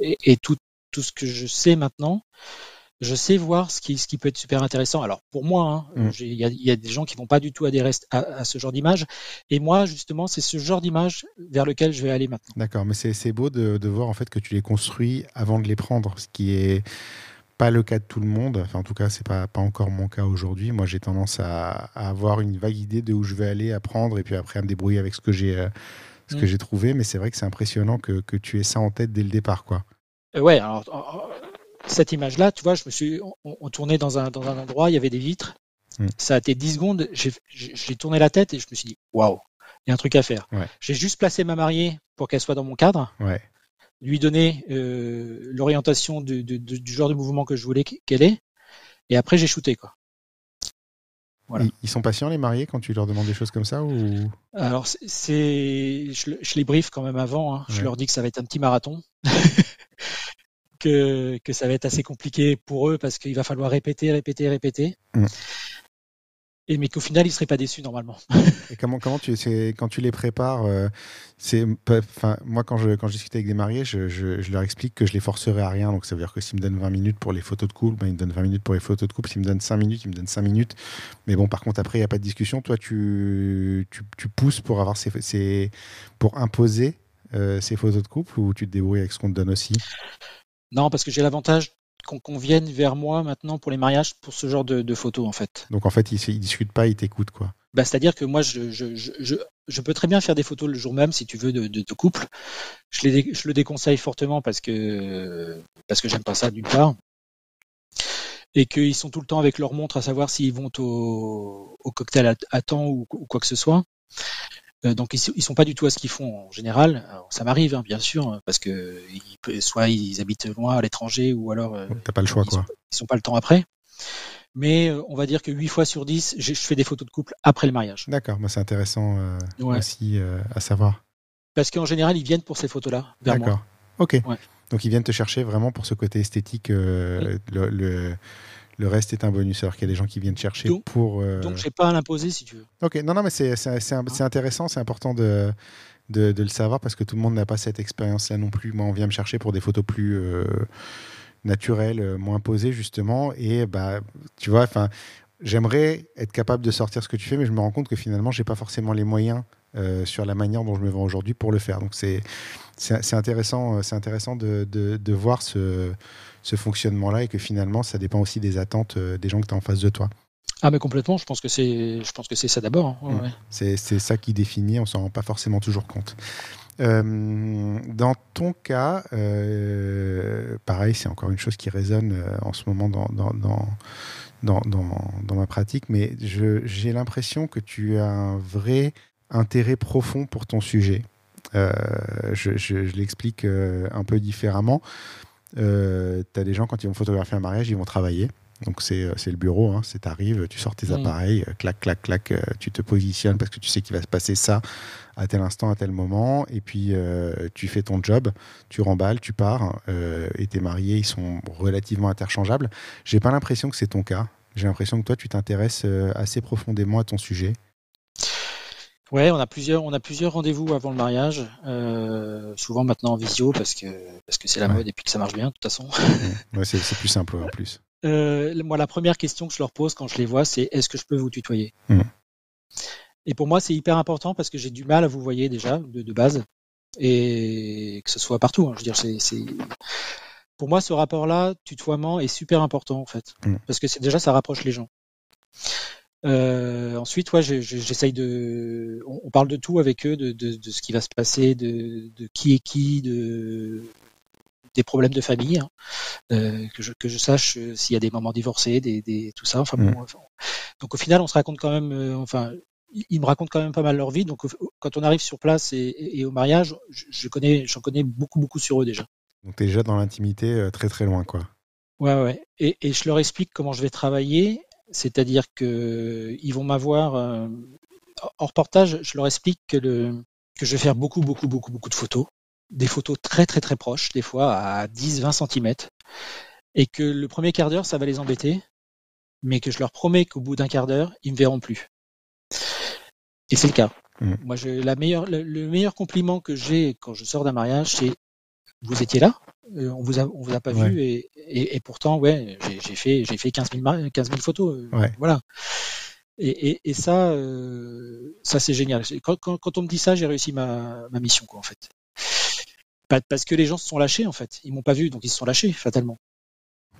et, et tout tout ce que je sais maintenant, je sais voir ce qui ce qui peut être super intéressant. Alors pour moi, hein, Mm. j'ai- il y, a, il y a des gens qui vont pas du tout adhérer à, à ce genre d'image, et moi justement, c'est ce genre d'image vers lequel je vais aller maintenant. D'accord, mais c'est beau de, de voir en fait que tu les construis avant de les prendre, ce qui est pas le cas de tout le monde. Enfin, en tout cas, c'est pas pas encore mon cas aujourd'hui. Moi, j'ai tendance à, à avoir une vague idée de où je vais aller, à prendre, et puis après à me débrouiller avec ce que j'ai euh, ce que Mm. j'ai trouvé. Mais c'est vrai que c'est impressionnant que, que tu aies ça en tête dès le départ, quoi. Euh, ouais, alors cette image-là, tu vois, je me suis, on, on tournait dans un, dans un endroit, il y avait des vitres. Mm. Ça a été 10 secondes, j'ai tourné la tête et je me suis dit, waouh, il y a un truc à faire. Ouais. J'ai juste placé ma mariée pour qu'elle soit dans mon cadre, Ouais. lui donner euh, l'orientation du, du- genre de mouvement que je voulais qu'elle ait, et après j'ai shooté quoi. Voilà. Ils, sont patients les mariés quand tu leur demandes des choses comme ça ou? Alors c'est- je, le- je les brief quand même avant. hein. Je Ouais. leur dis que ça va être un petit marathon, que que ça va être assez compliqué pour eux parce qu'il va falloir répéter, répéter, répéter. Mm. Et mais qu'au final ils seraient pas déçus normalement. Et comment, comment tu, quand tu les prépares, euh, c'est, moi quand je, quand je discute avec des mariés, je, je- je leur explique que je les forcerai à rien. Donc ça veut dire que s'ils me donnent 20 minutes pour les photos de couple, ben, ils me donnent 20 minutes pour les photos de couple. S'ils me donnent 5 minutes, ils me donnent 5 minutes. Mais bon, par contre, après, il n'y a pas de discussion. Toi, tu, tu, tu pousses pour, avoir ces, ces- pour imposer euh, ces photos de couple ou tu te débrouilles avec ce qu'on te donne aussi? Non, parce que j'ai l'avantage qu'on qu'on vienne vers moi maintenant pour les mariages pour ce genre de, de photos en fait. Donc en fait, ils ne discutent pas, ils t'écoutent. Quoi. Bah, C'est-à-dire que moi, je, je, je, je, peux très bien faire des photos le jour même, si tu veux, de, de, de couple. Je, les, dé- je le déconseille fortement parce que, parce que j'aime pas ça d'une part. Et qu'ils sont tout le temps avec leur montre à savoir s'ils vont au, au cocktail à, à temps ou, ou quoi que ce soit. Euh, donc ils, ils sont pas du tout à ce qu'ils font en général. Alors, ça m'arrive, hein, bien sûr, hein, parce que ils soit ils habitent loin à l'étranger ou alors euh, T'as pas le choix. ils, Quoi. sont, ils sont pas le temps après. Mais euh, on va dire que 8 fois sur 10, je, je fais des photos de couple après le mariage. D'accord, bah, c'est intéressant euh, Ouais. aussi euh, à savoir. Parce qu'en général, ils viennent pour ces photos-là vers moi. D'accord. Ok. Ouais. Donc ils viennent te chercher vraiment pour ce côté esthétique. euh, le, le, le reste est un bonus. Alors qu'il y a des gens qui viennent chercher Donc- pour. euh, Donc j'ai pas à l'imposer si tu veux. Ok, non, non, mais c'est intéressant, c'est important de, de, de le savoir parce que tout le monde n'a pas cette expérience-là non plus. Moi, on vient me chercher pour des photos plus euh, naturelles, euh, moins posées, justement. Et bah, tu vois, enfin, j'aimerais être capable de sortir ce que tu fais, mais je me rends compte que finalement, j'ai pas forcément les moyens euh, sur la manière dont je me vends aujourd'hui pour le faire. Donc, c'est intéressant, c'est intéressant de, de, de voir ce, ce fonctionnement-là et que finalement, ça dépend aussi des attentes euh, des gens que tu as en face de toi. Ah mais complètement. Je pense que c'est, je pense que c'est ça d'abord. hein. Ouais, Mm. ouais. C'est ça qui définit, on s'en rend pas forcément toujours compte. Euh, dans ton cas, euh, pareil, c'est encore une chose qui résonne en ce moment dans, dans, dans, dans, dans- dans ma pratique, mais j'ai l'impression que tu as un vrai intérêt profond pour ton sujet. Euh, je je- je l'explique un peu différemment. Tu as des gens, quand ils vont photographier un mariage, ils vont travailler. Donc c'est euh, le bureau, hein, c'est t'arrives, tu sors tes appareils, euh, clac, clac, clac, euh, tu te positionnes parce que tu sais qu'il va se passer ça à tel instant, à tel moment, et puis euh, tu fais ton job, tu remballes, tu pars, euh, et tes mariés, ils sont relativement interchangeables. J'ai pas l'impression que c'est ton cas. J'ai l'impression que toi, tu t'intéresses euh, assez profondément à ton sujet. Ouais, on a plusieurs, on a plusieurs rendez-vous avant le mariage, euh, souvent maintenant en visio parce que parce que c'est la Ouais. mode et puis que ça marche bien de toute façon. Ouais, c'est plus simple en plus. Euh, moi, la première question que je leur pose quand je les vois, c'est est-ce que je peux vous tutoyer? Mhm. Et pour moi, c'est hyper important parce que j'ai du mal à vous voyer déjà de, de base et que ce soit partout. hein. Je veux dire, c'est, pour moi, ce rapport-là, tutoiement, est super important en fait Mhm. parce que c'est déjà ça rapproche les gens. Euh, ensuite, ouais, je- je- j'essaye de. On, parle de tout avec eux, de, de, de ce qui va se passer, de, de qui est qui, de des problèmes de famille, hein, euh, que, je, que je sache euh, s'il y a des mamans divorcées, des, des, tout ça. Enfin, bon, Mm. enfin, donc au final, on se raconte quand même. euh, enfin, ils me racontent quand même pas mal leur vie. Donc au- quand on arrive sur place et, et- et au mariage, je, je connais, j'en connais beaucoup, beaucoup sur eux déjà. Donc déjà dans l'intimité très très loin, quoi. Ouais, ouais. Et, et je leur explique comment je vais travailler, c'est-à-dire que ils vont m'avoir euh, en reportage. Je leur explique que le que je vais faire beaucoup, beaucoup, beaucoup, beaucoup de photos, des photos très, très, très proches, des fois à 10-20 cm, et que le premier quart d'heure, ça va les embêter, mais que je leur promets qu'au bout d'un quart d'heure, ils me verront plus. Et c'est le cas. Mm. Moi, je, la meilleure, le, le meilleur compliment que j'ai quand je sors d'un mariage, c'est vous étiez là, euh, on vous a, on vous a pas Ouais. vu, et, et, et pourtant, ouais, j'ai fait, j'ai fait 15 000, mar- 15 000 photos, euh, Ouais. voilà. Et, et, ça, euh, ça c'est génial. Quand, quand, quand on me dit ça, j'ai réussi ma, ma mission, quoi, en fait. Parce que les gens se sont lâchés, en fait. Ils m'ont pas vu, donc ils se sont lâchés, fatalement.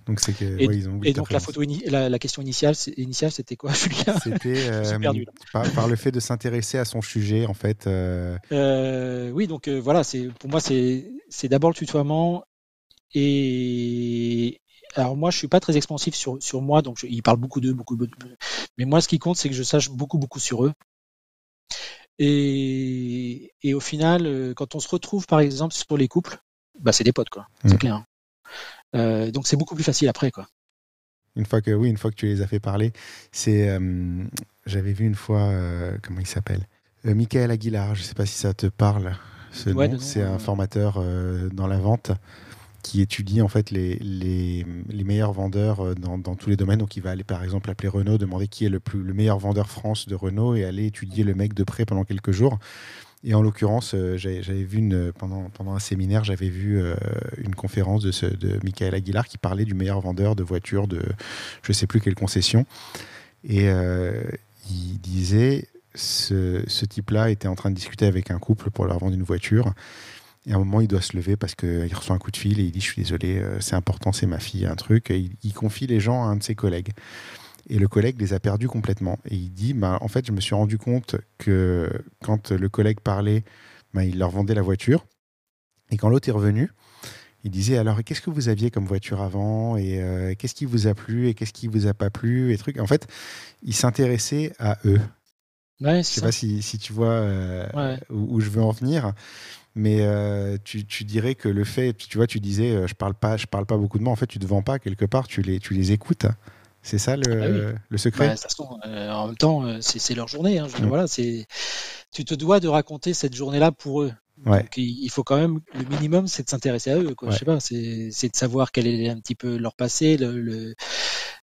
Donc c'est que Et- ouais, ils ont oublié Et ta donc la photo, la, la question initiale, initiale, c'était quoi, Julien? C'était euh, par, par le fait de s'intéresser à son sujet, en fait. euh, Euh, oui, donc voilà, c'est pour moi c'est c'est d'abord le tutoiement et alors moi je suis pas très expansif sur sur moi, donc je- ils parlent beaucoup d'eux, beaucoup de mais moi ce qui compte c'est que je sache beaucoup beaucoup sur eux. Et et au final, euh, quand on se retrouve par exemple sur les couples, bah c'est des potes quoi, c'est Mm. clair. hein. Euh, donc c'est beaucoup plus facile après quoi. Une fois que oui, une fois que tu les as fait parler, c'est euh, j'avais vu une fois euh, comment il s'appelle, Michael Aguilar. Je sais pas si ça te parle. Ce Ouais, nom, de nom, c'est un formateur dans la vente qui étudie en fait les, les, meilleurs vendeurs euh, dans, dans tous les domaines. Donc il va aller par exemple appeler Renault, demander qui est le plus le meilleur vendeur France de Renault et aller étudier le mec de près pendant quelques jours. Et en l'occurrence, euh, j'avais vu pendant, pendant un séminaire, j'avais vu euh, une conférence de, de Michael Aguilar qui parlait du meilleur vendeur de voitures de je sais plus quelle concession. Et il disait, ce, ce type-là était en train de discuter avec un couple pour leur vendre une voiture. Et à un moment, il doit se lever parce qu'il reçoit un coup de fil et il dit Je suis désolé, euh, c'est important, c'est ma fille, un truc. Et il, il confie les gens à un de ses collègues. Et le collègue les a perdus complètement. Et il dit bah, En fait, je me suis rendu compte que quand le collègue parlait, bah, il leur vendait la voiture. Et quand l'autre est revenu, il disait alors qu'est-ce que vous aviez comme voiture avant? Et euh, qu'est-ce qui vous a plu et qu'est-ce qui vous a pas plu? Et trucs. En fait, il s'intéressait à eux. Ouais, Je sais ça. pas si, si tu vois euh, Ouais. où, où je veux en venir, mais euh, tu, tu dirais que le fait, tu vois, tu disais euh, je parle pas, je parle pas beaucoup de moi. En fait, tu te vends pas quelque part, tu les, tu les écoutes. C'est ça le, Ah oui. le secret? Bah, façon, euh, en même temps, c'est leur journée. Hein, je voilà, c'est tu te dois de raconter cette journée-là pour eux. Ouais. Donc, il faut quand même le minimum, c'est de s'intéresser à eux. Quoi. Ouais. Je sais pas, c'est c'est de savoir quel est un petit peu leur passé, le, le-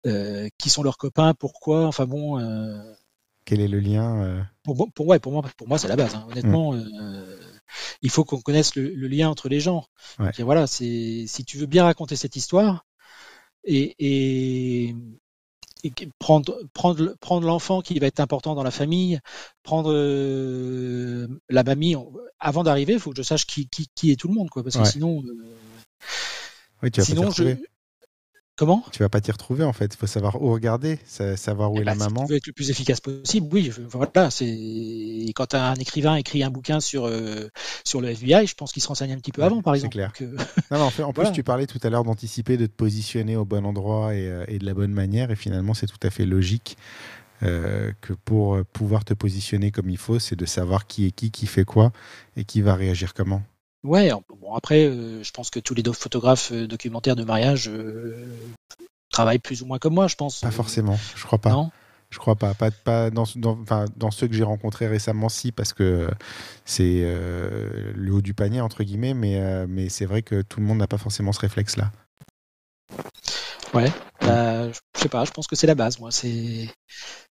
euh, qui sont leurs copains, pourquoi. Enfin bon, euh, Quel est le lien pour, moi- pour, ouais, pour moi, pour moi, c'est la base. hein. Honnêtement, Mm. euh, il faut qu'on connaisse le, le lien entre les gens. Ouais. Et voilà, c'est si tu veux bien raconter cette histoire et, et, et que- prendre prendre prendre l'enfant qui va être important dans la famille, prendre euh, la mamie avant d'arriver, il faut que je sache qui, qui, qui est tout le monde, quoi, parce que Ouais. sinon, euh, Oui, tu vas sinon je. Comment? Tu vas pas t'y retrouver en fait. Il faut savoir où regarder, sa- savoir où Eh est la ben, si maman. tu veux être le plus efficace possible, oui. je- Voilà, c'est quand un écrivain écrit un bouquin sur euh, sur le FBI, je pense qu'il se renseigne un petit peu Ouais, avant, par c'est exemple. clair. Donc, euh, Non, en, fait, en plus, tu parlais tout à l'heure d'anticiper, de te positionner au bon endroit et, euh, et de la bonne manière. Et finalement, c'est tout à fait logique que pour pouvoir te positionner comme il faut, c'est de savoir qui est qui, qui fait quoi et qui va réagir comment. Ouais. Bon après, euh, je pense que tous les photographes euh, documentaires de mariage euh, travaillent plus ou moins comme moi, je pense. Pas forcément, je crois pas. Non? Je crois pas. Pas, pas dans, dans, enfin, dans ceux que j'ai rencontrés récemment, si, parce que c'est euh, le haut du panier, entre guillemets, mais, mais c'est vrai que tout le monde n'a pas forcément ce réflexe-là. Ouais. Bah, je sais pas. Je pense que c'est la base, moi. C'est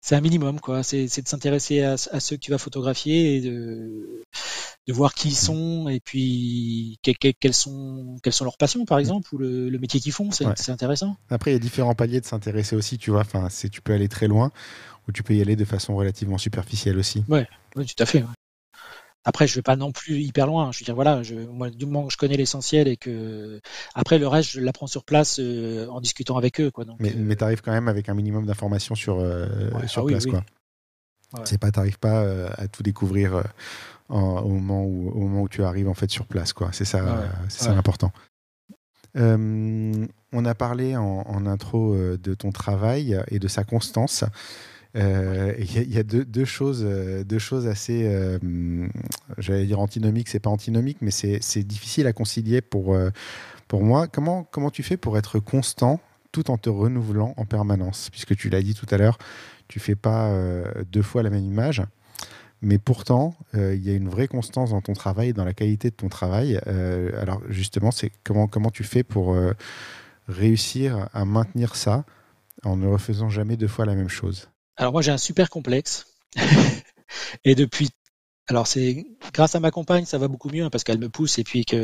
c'est un minimum, quoi. C'est c'est de s'intéresser à, à ceux que tu vas photographier et de de voir qui ils sont et puis que- que- quelles sont quelles sont leurs passions, par exemple, ou le, le métier qu'ils font. C'est Ouais. intéressant. Après, il y a différents paliers de s'intéresser aussi, tu vois. Enfin, c'est- tu peux aller très loin ou tu peux y aller de façon relativement superficielle aussi. Oui, tout à fait. ouais. Après, je vais pas non plus hyper loin. Je veux dire, voilà, je, moi, du moment que je connais l'essentiel et que après le reste, je l'apprends sur place euh, en discutant avec eux, quoi. Donc, Mais, euh, mais tu arrives quand même avec un minimum d'informations sur, euh, Ouais, sur ah oui, place, oui. quoi. Ouais. C'est pas, t'arrives pas à tout découvrir en- au, moment où, au moment où tu arrives en fait sur place, quoi. C'est ça, Ouais. c'est ça l'important. Euh, on a parlé en, en intro de ton travail et de sa constance. Euh, Il y a, deux, choses, euh, deux choses assez, euh, j'allais dire antinomiques, c'est pas antinomique, mais c'est difficile à concilier pour, euh, pour moi. Comment, comment tu fais pour être constant tout en te renouvelant en permanence? Puisque tu l'as dit tout à l'heure, tu fais pas deux fois la même image. Mais pourtant, il y a une vraie constance dans ton travail, dans la qualité de ton travail. Alors justement, c'est comment, comment tu fais pour réussir à maintenir ça en ne refaisant jamais deux fois la même chose? Alors moi j'ai un super complexe et depuis alors c'est grâce à ma compagne ça va beaucoup mieux hein, parce qu'elle me pousse et puis que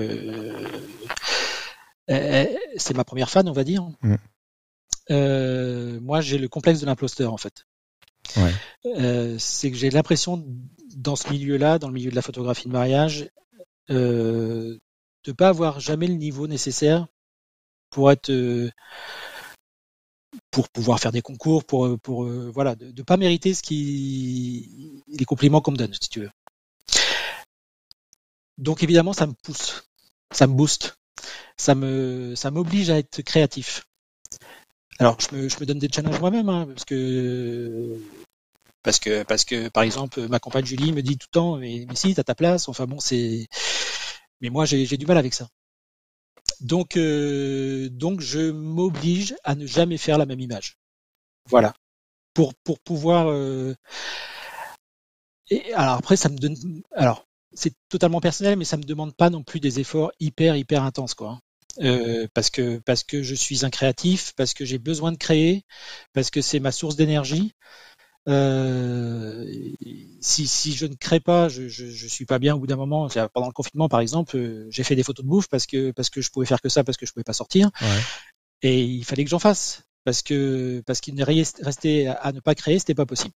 euh, c'est ma première fan on va dire. Mm. Euh, moi j'ai le complexe de l'imposteur en fait. Ouais. Euh, c'est que j'ai l'impression dans ce milieu-là, dans le milieu de la photographie de mariage, euh, de pas avoir jamais le niveau nécessaire pour être euh, pour pouvoir faire des concours, pour, euh, pour euh, voilà, de ne pas mériter ce qui les compliments qu'on me donne, si tu veux. Donc évidemment, ça me pousse, ça me booste, ça me ça m'oblige à être créatif. Alors je me, je me donne des challenges moi-même, hein, parce que parce que parce que par exemple ma compagne Julie me dit tout le temps mais, mais si t'as ta place, enfin bon c'est mais moi j'ai j'ai du mal avec ça. Donc, euh, donc je m'oblige à ne jamais faire la même image. Voilà. Pour, pouvoir. euh, alors après, ça me donne. Alors, c'est totalement personnel, mais ça me demande pas non plus des efforts hyper, hyper intenses, quoi. Euh, parce que parce que je suis un créatif, parce que j'ai besoin de créer, parce que c'est ma source d'énergie. Euh, si, si je ne crée pas, je, je, je suis pas bien au bout d'un moment. Pendant le confinement, par exemple, euh, j'ai fait des photos de bouffe parce que parce que je pouvais faire que ça, parce que je pouvais pas sortir, Ouais. et il fallait que j'en fasse parce que parce qu'il ne restait à, ne pas créer, c'était pas possible.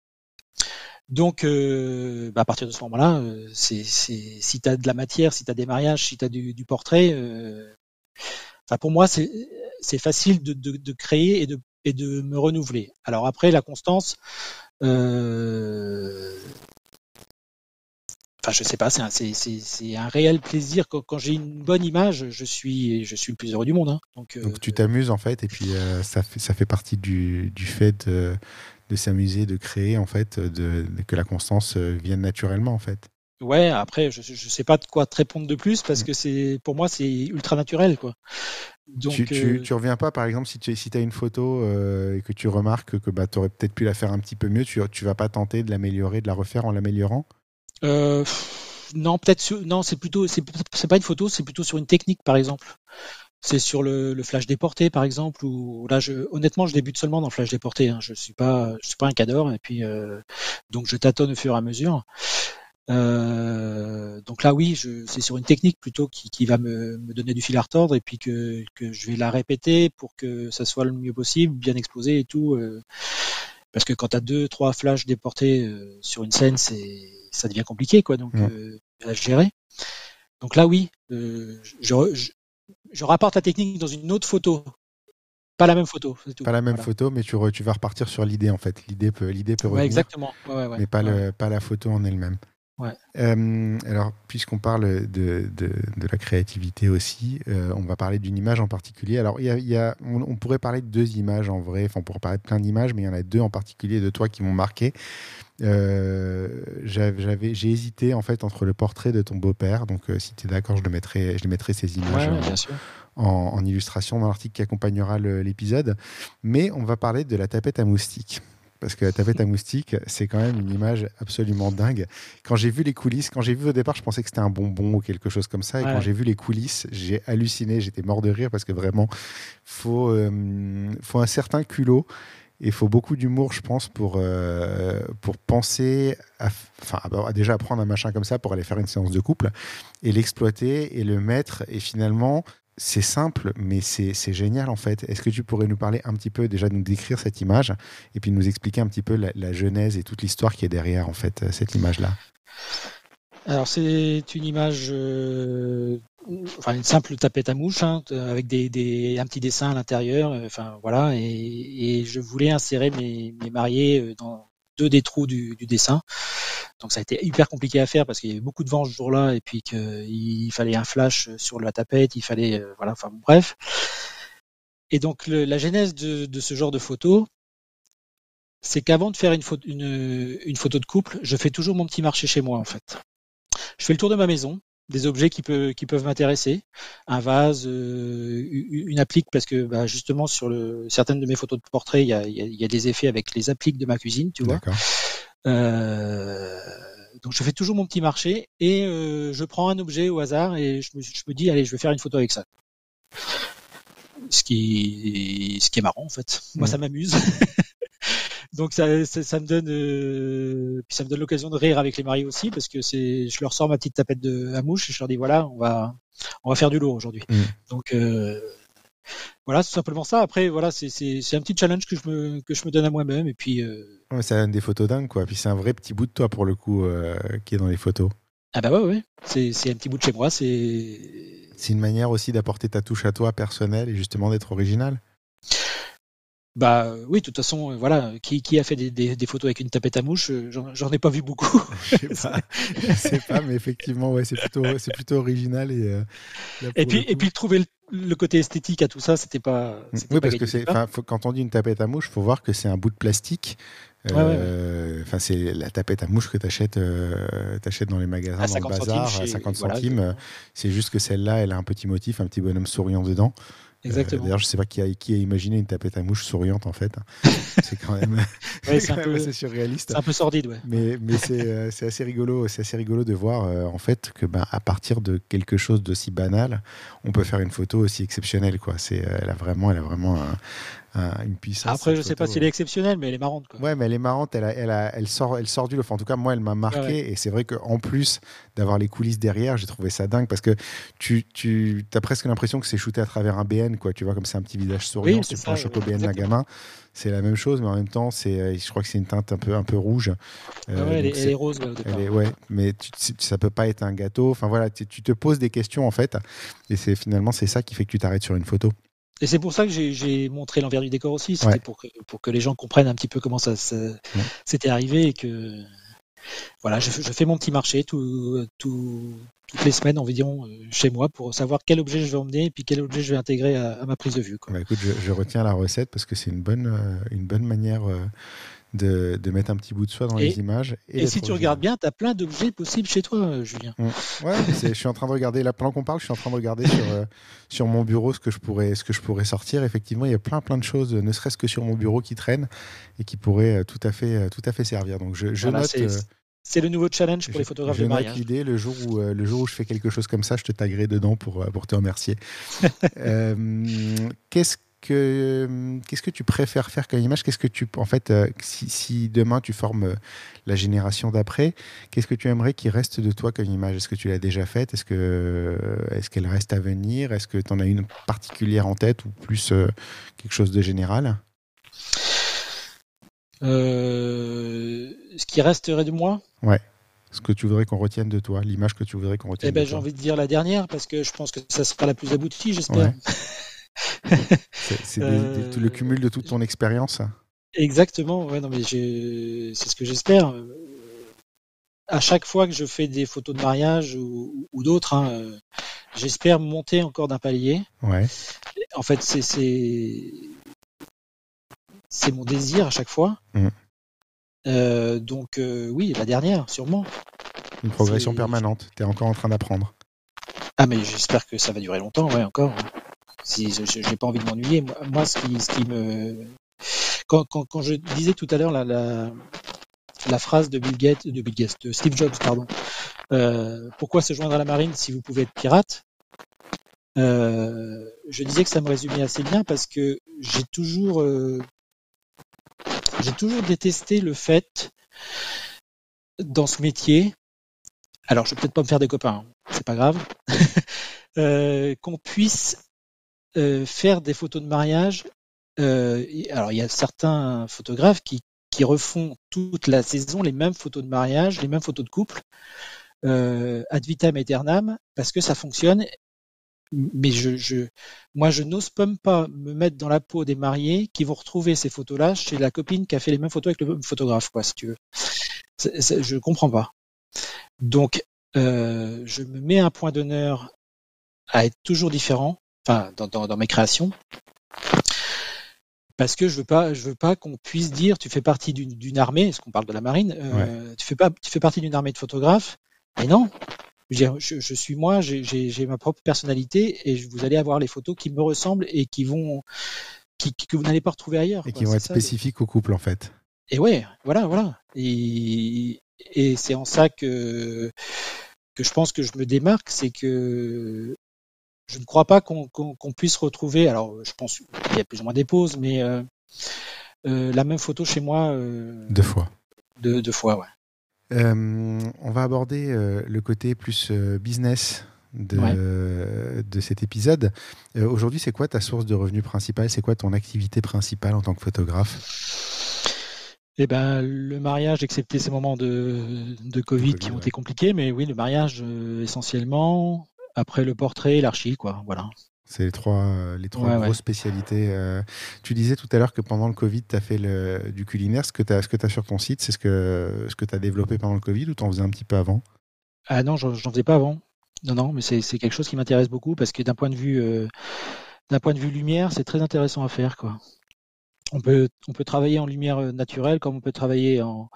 Donc, euh, bah, à partir de ce moment-là, euh, c'est, si tu as de la matière, si tu as des mariages, si tu as du, du portrait, euh, pour moi, c'est, c'est facile de, de, de créer et de, et de me renouveler. Alors après, la constance, enfin, je sais pas, c'est un, c'est, c'est, c'est un réel plaisir. Quand, quand j'ai une bonne image, je suis, je suis le plus heureux du monde. Hein. Donc, euh, Donc tu t'amuses en fait, et puis euh, ça, fait, ça fait partie du, du fait de, de s'amuser, de créer en fait, de, de- que la constance euh, vienne naturellement en fait. Ouais, après, je, je sais pas de quoi te répondre de plus parce que c'est, pour moi, c'est ultra naturel, quoi. Donc, tu, tu, euh, tu reviens pas, par exemple, si tu si as une photo euh, et que tu remarques que bah, tu aurais peut-être pu la faire un petit peu mieux, tu, tu vas pas tenter de l'améliorer, de la refaire en l'améliorant? Euh, non, peut-être non, c'est plutôt, c'est pas une photo, c'est plutôt sur une technique, par exemple. C'est sur le, le, flash déporté, par exemple, ou là, je, honnêtement, je débute seulement dans le flash déporté. Hein. Je suis pas, je suis pas un cadre, et puis euh, donc je tâtonne au fur et à mesure. Euh, donc là, oui, c'est sur une technique plutôt qui, qui va me, me, donner du fil à retordre, et puis que, que, je vais la répéter pour que ça soit le mieux possible, bien explosé et tout. Euh, parce que quand tu as deux, trois flashs déportés euh, sur une scène, c'est ça devient compliqué, quoi. Donc euh, à gérer. Donc là, oui, je, je, je rapporte la technique dans une autre photo. Pas la même photo. Tout. Pas la même photo, mais tu, re, tu vas repartir sur l'idée en fait. L'idée peut, l'idée peut revenir. Ouais, exactement. Ouais, mais pas, le, pas la photo en elle-même. Ouais. Euh, alors, puisqu'on parle de, de, de, la créativité aussi, euh, on va parler d'une image en particulier. Alors, y a, y a, on, on, pourrait parler de deux images en vrai. Enfin, on pourrait parler de plein d'images, mais il y en a deux en particulier de toi qui m'ont marqué. Euh, j'avais, j'ai hésité en fait entre le portrait de ton beau-père. Donc, si tu es d'accord, je le mettrai, je les mettrai ces images ouais, bien sûr. En, en, illustration dans l'article qui accompagnera l'épisode. Mais on va parler de la tapette à moustiques parce que la tapette à moustique, c'est quand même une image absolument dingue. Quand j'ai vu les coulisses, quand j'ai vu au départ, je pensais que c'était un bonbon ou quelque chose comme ça. Et ouais. quand j'ai vu les coulisses, j'ai halluciné, j'étais mort de rire parce que vraiment, faut, euh, faut un certain culot. Et il faut beaucoup d'humour, je pense, pour, euh, pour penser à, enfin, à déjà apprendre un machin comme ça pour aller faire une séance de couple et l'exploiter et le mettre. Et finalement, c'est simple, mais c'est génial en fait. Est-ce que tu pourrais nous parler un petit peu, déjà nous décrire cette image et puis nous expliquer un petit peu la, genèse et toute l'histoire qui est derrière en fait cette image-là? Alors c'est une image, euh, enfin une simple tapette à mouche hein, avec des, un petit dessin à l'intérieur, enfin voilà, et, je voulais insérer mes, mes mariés dans deux des trous du dessin. Donc ça a été hyper compliqué à faire parce qu'il y avait beaucoup de vent ce jour-là et puis qu'il fallait un flash sur la tapette, il fallait euh, voilà, enfin bref. Et donc le, la genèse de, de, ce genre de photo, c'est qu'avant de faire une photo, une, une photo de couple, je fais toujours mon petit marché chez moi en fait. Je fais le tour de ma maison, des objets qui, peut, qui peuvent m'intéresser, un vase, euh, une applique, parce que bah, justement sur le, certaines de mes photos de portrait, il y a, il y a des effets avec les appliques de ma cuisine, tu vois. Euh, donc je fais toujours mon petit marché et euh, je prends un objet au hasard et je me, je me, dis allez je vais faire une photo avec ça. Ce qui, ce qui est marrant en fait. Moi mmh. ça m'amuse. donc ça, ça, ça, me donne, euh, puis ça me donne l'occasion de rire avec les mariés aussi parce que c'est, je leur sors ma petite tapette de à mouche et je leur dis voilà on va, on va faire du lourd aujourd'hui. Mmh. Donc euh, voilà, c'est simplement ça. Après, voilà, c'est un petit challenge que je me, que je me donne à moi-même. Et puis. Euh... Ouais, ça donne des photos dingues, quoi. Puis c'est un vrai petit bout de toi, pour le coup, euh, qui est dans les photos. Ah bah ouais, ouais. C'est un petit bout de chez moi. C'est. C'est une manière aussi d'apporter ta touche à toi personnelle et justement d'être original. Bah oui, de toute façon, voilà, qui, qui a fait des, des, des, photos avec une tapette à mouche J'en ai pas vu beaucoup. Je sais pas, je sais pas, mais effectivement, ouais, c'est plutôt, c'est plutôt original et. Euh, et puis, et puis trouver le, le, côté esthétique à tout ça, c'était pas. Oui, pas parce que c'est, quand on dit une tapette à mouche, faut voir que c'est un bout de plastique. Enfin, euh, ouais, ouais. c'est la tapette à mouche que tu achètes, euh, dans les magasins, dans le bazar, à 50 centimes. Voilà, c'est juste que celle-là, elle a un petit motif, un petit bonhomme souriant dedans. Exactement. Euh, D'ailleurs, je sais pas qui a, qui a, imaginé une tapette à mouche souriante en fait. c'est quand même, ouais, c'est un peu assez surréaliste. C'est un peu sordide, ouais. Mais, mais c'est euh, assez rigolo, c'est assez rigolo de voir euh, en fait que ben à partir de quelque chose d'aussi banal, on peut faire une photo aussi exceptionnelle quoi. C'est elle a vraiment, elle a vraiment un, une puissance. Après, je sais pas si elle est exceptionnelle, mais elle est marrante. Quoi. Ouais, mais elle est marrante. Elle, a, elle, a, elle sort, elle sort du lot. En tout cas, moi, elle m'a marqué. Ouais, et c'est vrai qu'en plus d'avoir les coulisses derrière, j'ai trouvé ça dingue parce que tu, tu as presque l'impression que c'est shooté à travers un BN, quoi. Tu vois, comme c'est un petit visage souriant, oui, tu prends un choco BN d'un gamin. C'est la même chose, mais en même temps, c'est, je crois que c'est une teinte un peu, un peu rouge. Euh, ouais, elle, est, elle, est, rose. Ouais, est, ouais, mais tu, ça peut pas être un gâteau. Enfin voilà, tu, tu te poses des questions en fait, et c'est finalement c'est ça qui fait que tu t'arrêtes sur une photo. Et c'est pour ça que j'ai montré l'envers du décor aussi. C'était ouais. pour, que, pour que les gens comprennent un petit peu comment ça s'était ouais. arrivé et que voilà, je, je, fais mon petit marché tout, tout, toutes les semaines environ chez moi pour savoir quel objet je vais emmener et puis quel objet je vais intégrer à, à ma prise de vue. Quoi. Bah écoute, je, je, retiens la recette parce que c'est une bonne, une bonne manière de, de, mettre un petit bout de soi dans et, les images. Et, et si tu regardes bien, tu as plein d'objets possibles chez toi, Julien. Mmh. Ouais, je suis en train de regarder, là, pendant qu'on parle, je suis en train de regarder sur, euh, sur mon bureau ce que, je pourrais, ce que je pourrais sortir. Effectivement, il y a plein, plein de choses, ne serait-ce que sur mon bureau, qui traînent et qui pourraient tout à fait, tout à fait servir. Donc, je, je voilà, note. c'est le nouveau challenge pour les photographes de mariage. l'idée, le jour où le jour où je fais quelque chose comme ça, je te taguerai dedans pour pour te remercier. Qu'est-ce que qu'est-ce que tu préfères faire comme image? Qu'est-ce que tu en fait si, si, demain tu formes la génération d'après, qu'est-ce que tu aimerais qu'il reste de toi comme image? Est-ce que tu l'as déjà faite? Est-ce que est-ce qu'elle reste à venir? Est-ce que tu en as une particulière en tête ou plus quelque chose de général? Euh, Ce qui resterait de moi? Ouais. Ce que tu voudrais qu'on retienne de toi, l'image que tu voudrais qu'on retienne. Eh ben, j'ai envie de dire la dernière parce que je pense que ça sera la plus aboutie, j'espère. c'est le euh, cumul de toute ton expérience. Exactement. Ouais, non, mais c'est ce que j'espère. À chaque fois que je fais des photos de mariage ou, d'autres, hein, euh, j'espère monter encore d'un palier. Ouais. En fait, c'est c'est mon désir à chaque fois. Mmh. Euh, donc oui, la dernière, sûrement. Une progression permanente. Tu es encore en train d'apprendre. Ah mais j'espère que ça va durer longtemps, ouais, encore. Si je n'ai pas envie de m'ennuyer, moi, ce qui, ce qui me quand, quand, quand, je disais tout à l'heure la, la, la, phrase de Bill Gates, de Bill Gates, de Steve Jobs, pardon, euh, pourquoi se joindre à la marine si vous pouvez être pirate euh, Je disais que ça me résumait assez bien parce que j'ai toujours, euh, j'ai toujours détesté le fait dans ce métier. Alors, je vais peut-être pas me faire des copains, hein, c'est pas grave. Euh, qu'on puisse faire des photos de mariage. Euh, alors il y a certains photographes qui, qui refont toute la saison les mêmes photos de mariage, les mêmes photos de couple, euh, ad vitam aeternam, parce que ça fonctionne. Mais je, je moi, je n'ose pas me mettre dans la peau des mariés qui vont retrouver ces photos-là chez la copine qui a fait les mêmes photos avec le même photographe, quoi, si tu veux. je comprends pas. Donc, euh, je me mets un point d'honneur à être toujours différent, dans, mes créations parce que je veux pas, je veux pas qu'on puisse dire tu fais partie d'une armée, est-ce qu'on parle de la marine, euh, tu fais pas, tu fais partie d'une armée de photographes. Mais non, je, suis moi, j'ai ma propre personnalité et vous allez avoir les photos qui me ressemblent et qui vont, qui, que vous n'allez pas retrouver ailleurs. Et qui vont être spécifiques au couple en fait. Et ouais, voilà, voilà. Et, et c'est en ça que que je pense que je me démarque, c'est que je ne crois pas qu'on puisse retrouver. Alors, je pense qu'il y a plus ou moins des pauses, mais euh, euh, la même photo chez moi. Euh, deux fois. Deux, deux fois, ouais. on va aborder le côté plus business de, de cet épisode. Aujourd'hui, c'est quoi ta source de revenus principale? C'est quoi ton activité principale en tant que photographe? Eh ben, le mariage, excepté ces moments de, de COVID, qui ont été compliqués, mais oui, le mariage essentiellement, après le portrait et l'archi, quoi. Voilà. C'est les trois, les trois grosses spécialités. Euh. tu disais tout à l'heure que pendant le Covid, tu as fait le, du culinaire. Ce que tu as, ce que as sur ton site, c'est ce que, ce que tu as développé pendant le Covid ou tu en faisais un petit peu avant? Ah non, j'en faisais pas avant. Non, non, mais c'est quelque chose qui m'intéresse beaucoup parce que d'un point de vue, euh, d'un point de vue lumière, c'est très intéressant à faire, quoi on peut, on peut travailler en lumière euh, naturelle comme on peut travailler en,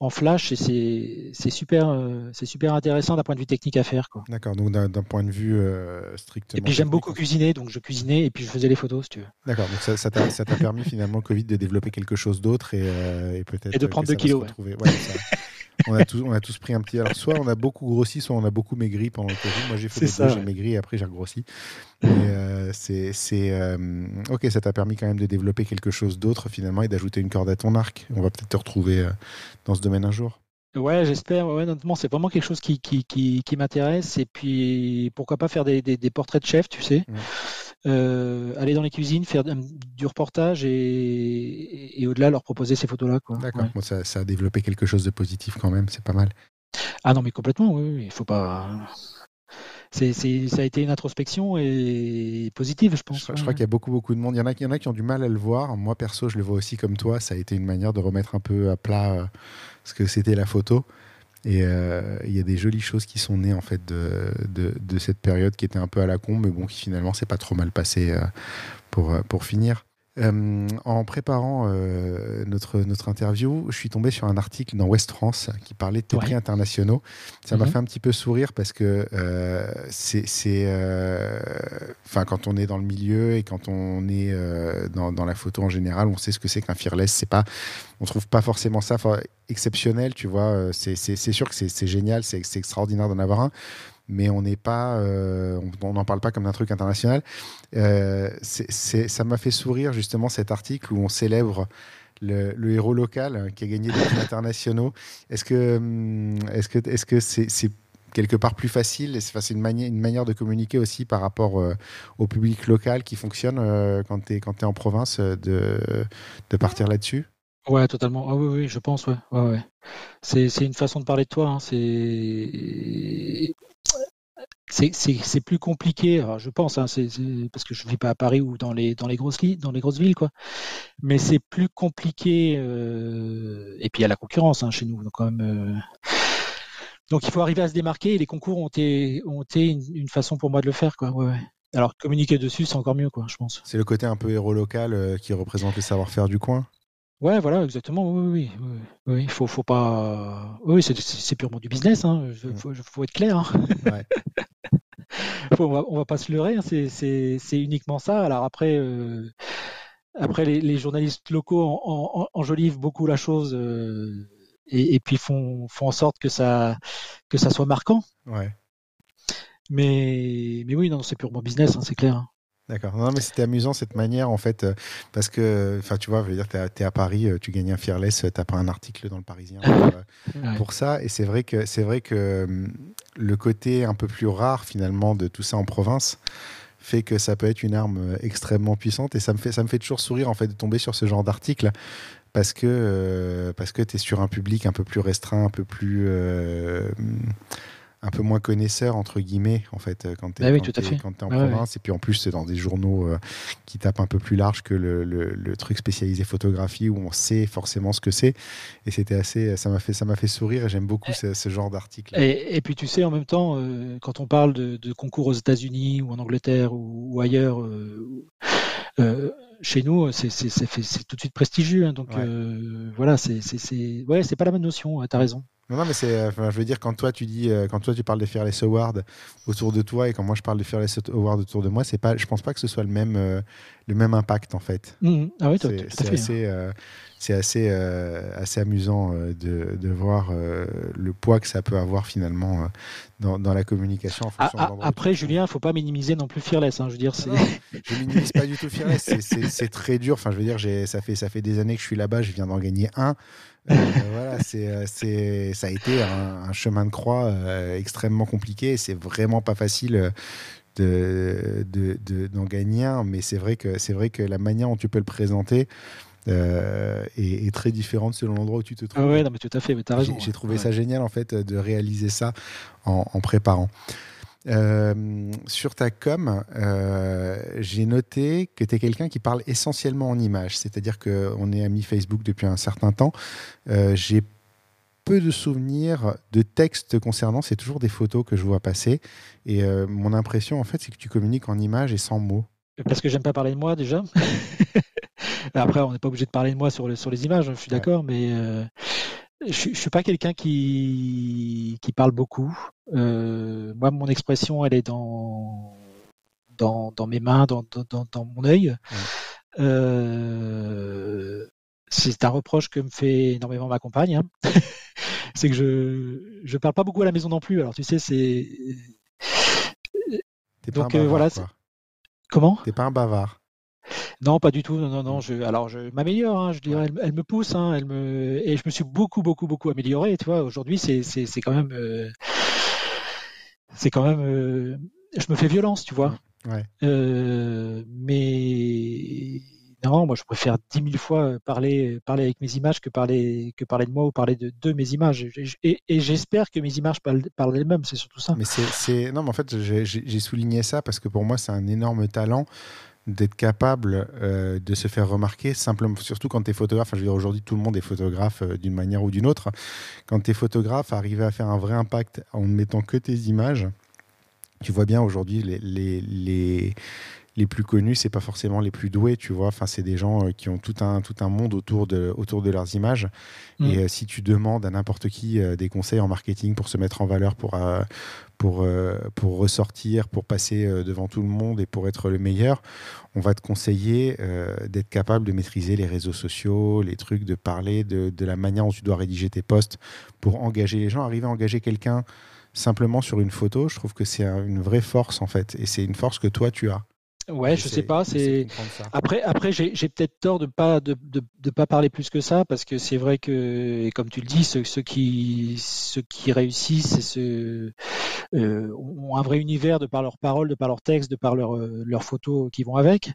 en flash et c'est super, euh, c'est super intéressant d'un point de vue technique à faire. D'accord, donc d'un point de vue euh, strictement. Et puis j'aime beaucoup cuisiner, donc je cuisinais et puis je faisais les photos si tu veux. D'accord, donc ça, ça t'a permis finalement le Covid de développer quelque chose d'autre et, et peut-être. Et de prendre 2 kilos. Ouais. On, a tous, on a tous pris un petit. Alors, soit on a beaucoup grossi, soit on a beaucoup maigri pendant le Covid. Moi, j'ai fait des deux, j'ai maigri et après j'ai regrossi. Mais euh, c'est. Euh, ok, ça t'a permis quand même de développer quelque chose d'autre finalement et d'ajouter une corde à ton arc. On va peut-être te retrouver euh, dans ce domaine un jour. Ouais, j'espère. Ouais, honnêtement, c'est vraiment quelque chose qui, qui, qui, qui m'intéresse. Et puis, pourquoi pas faire des, des, des portraits de chefs, tu sais. Euh, aller dans les cuisines, faire du reportage et, et, au-delà leur proposer ces photos-là. D'accord, ça, ça, a développé quelque chose de positif quand même, c'est pas mal. Ah non, mais complètement, oui, il faut pas. C'est, ça a été une introspection et positive, je pense. Je, crois qu'il y a beaucoup, beaucoup de monde. Il y, en a, il y en a qui ont du mal à le voir. Moi, perso, je le vois aussi comme toi. Ça a été une manière de remettre un peu à plat euh, ce que c'était la photo. Et euh, il y a des jolies choses qui sont nées en fait de, de, cette période qui était un peu à la con, mais bon, qui finalement s'est pas trop mal passé euh, pour, euh, pour finir. Euh, en préparant euh, notre, notre interview, je suis tombé sur un article dans West France qui parlait de tes Ouais. prix internationaux. Ça m'a Mhm. fait un petit peu sourire parce que euh, c'est. Enfin, quand on est dans le milieu et quand on est dans, dans la photo en général, on sait ce que c'est qu'un fearless. C'est pas, on trouve pas forcément ça exceptionnel, tu vois. C'est sûr que c'est génial, c'est extraordinaire d'en avoir un mais euh, on n'en parle pas comme d'un truc international. Euh, ça m'a fait sourire justement cet article où on célèbre le, héros local hein, qui a gagné des prix internationaux. Est-ce que, hum, c'est, quelque part plus facile c'est une, manière, de communiquer aussi par rapport euh, au public local qui fonctionne quand tu es, en province de, partir là-dessus? Ouais, totalement. Ah oui, oui, je pense, ouais. ouais, c'est une façon de parler de toi. Hein. C'est, c'est, plus compliqué. Je pense, hein, parce que je vis pas à Paris ou dans les dans les grosses dans les grosses villes, quoi. Mais c'est plus compliqué. euh, Et puis il y a la concurrence hein, chez nous, euh, Donc il faut arriver à se démarquer. Et les concours ont été ont été une, façon pour moi de le faire. Alors communiquer dessus, c'est encore mieux, quoi. Je pense. C'est le côté un peu héros local euh, qui représente le savoir-faire du coin Ouais, voilà, exactement. Oui, oui, oui. oui, oui. Faut, faut pas. Oui, c'est, purement du business. Hein. Mm. Faut, faut être clair. Hein. Ouais. Faut- on, va, on va pas se leurrer. hein. C'est, uniquement ça. Alors après, euh, après les, les journalistes locaux en, en- en- enjolivent beaucoup la chose euh, et, et puis font, font en sorte que ça, que ça soit marquant. ouais. Mais, mais oui, non, c'est purement business. hein, c'est clair. D'accord. Non, mais c'était amusant cette manière, en fait, euh, parce que, enfin, tu vois, je veux dire, t'es à, t'es à Paris, euh, tu gagnes un Fearless, euh, t'as pas un article dans le Parisien pour, Ouais. pour ça, et c'est vrai que c'est vrai que hum, le côté un peu plus rare finalement de tout ça en province fait que ça peut être une arme extrêmement puissante, et ça me fait ça me fait toujours sourire en fait de tomber sur ce genre d'article parce que euh, parce que t'es sur un public un peu plus restreint, un peu plus euh, hum, un peu moins connaisseur entre guillemets en fait euh, quand oui, fait. quand t'es en province et puis en plus c'est dans des journaux euh, qui tapent un peu plus large que le, le- le truc spécialisé photographie où on sait forcément ce que c'est et c'était assez ça m'a fait ça m'a fait sourire et j'aime beaucoup ce, ce genre d'article Et, et puis tu sais, en même temps, euh, quand on parle de, de concours aux États-Unis ou en Angleterre ou, ou ailleurs, euh, euh, chez nous, c'est tout de suite prestigieux. hein. donc Ouais. euh, voilà, c'est ouais, c'est pas la même notion. tu T'as raison. Non, non mais c'est euh, enfin, je veux dire quand toi tu dis euh, quand toi tu parles de Fearless Award autour de toi et quand moi je parle de Fearless Award autour de moi c'est pas je pense pas que ce soit le même euh, le même impact en fait Mhm. Ah oui, c'est hein. assez, euh, c'est assez, euh, assez amusant de, de voir le poids que ça peut avoir finalement dans, dans la communication. En fonction de ah, où après. Julien, faut pas minimiser non plus Fearless. Hein, je veux dire, c'est. Je minimise pas du tout Fearless, c'est- très dur. Enfin, je veux dire, ça fait, ça fait des années que je suis là-bas, je viens d'en gagner un. Euh, voilà, c'est, euh, c'est, ça a été un, un chemin de croix euh, extrêmement compliqué. C'est vraiment pas facile de, de, de- d'en gagner un, mais c'est vrai que c'est vrai que la manière dont tu peux le présenter euh, est, est très différente selon l'endroit où tu te trouves. Ah ouais, non, mais tout à fait. Mais t'as raison. J'ai j'ai trouvé Ouais. ça génial en fait de réaliser ça en, en préparant. Euh, sur ta com, euh, j'ai noté que tu es quelqu'un qui parle essentiellement en images, c'est-à-dire qu'on est amis Facebook depuis un certain temps. Euh, j'ai peu de souvenirs de textes concernant, c'est toujours des photos que je vois passer. Et mon impression, en fait, c'est que tu communiques en images et sans mots. Parce que j'aime pas parler de moi déjà. Après, on n'est pas obligé de parler de moi sur, le- sur les images, je suis Ouais. d'accord, mais je, suis pas quelqu'un qui, qui parle beaucoup. Euh, moi, mon expression, elle est dans, dans, dans mes mains, dans, dans, mon œil. Euh, c'est un reproche que me fait énormément ma compagne. hein. c'est que je je parle pas beaucoup à la maison non plus. Alors tu sais, c'est T'es pas Donc, un euh, voilà, comment? T'es pas un bavard. Non, pas du tout. Non, non, non. Je, alors, je m'améliore. hein, je dirais, elle, elle me pousse. hein, elle me et je me suis beaucoup, beaucoup, beaucoup amélioré. Tu vois, aujourd'hui, c'est, c'est, c'est quand même, euh, c'est quand même. euh, je me fais violence, tu vois. Ouais. Euh, mais non, moi, je préfère dix mille fois parler, parler avec mes images que parler, que parler de moi ou parler de, de mes images. Et, j'espère que mes images parlent, parlent d'elles-mêmes. C'est surtout ça. Mais c'est, c'est- non, mais en fait, j'ai souligné ça parce que pour moi, c'est un énorme talent d'être capable euh, de se faire remarquer, simplement, surtout quand tu es photographe. Enfin, je veux dire, aujourd'hui, tout le monde est photographe euh, d'une manière ou d'une autre. Quand tu es photographe, arriver à faire un vrai impact en ne mettant que tes images, tu vois bien aujourd'hui les, les, les, les plus connus, c'est pas forcément les plus doués, tu vois. Enfin, c'est des gens euh, qui ont tout un, tout un monde autour de, autour de leurs images. Mm. Et euh, si tu demandes à n'importe qui euh, des conseils en marketing pour se mettre en valeur, pour, euh, pour, euh, pour ressortir, pour passer euh, devant tout le monde et pour être le meilleur, on va te conseiller euh, d'être capable de maîtriser les réseaux sociaux, les trucs, de parler de, de la manière dont tu dois rédiger tes posts pour engager les gens. Arriver à engager quelqu'un simplement sur une photo, je trouve que c'est un- une vraie force en fait. Et c'est une force que toi tu as. Ouais, je sais pas. C'est après, après, j'ai j'ai peut-être tort de pas de, de, de pas parler plus que ça parce que c'est vrai que, et comme tu le dis, ceux, ceux qui ceux qui réussissent, c'est ceux euh, ont un vrai univers de par leurs paroles, de par leurs textes, de par leurs euh, photos qui vont avec.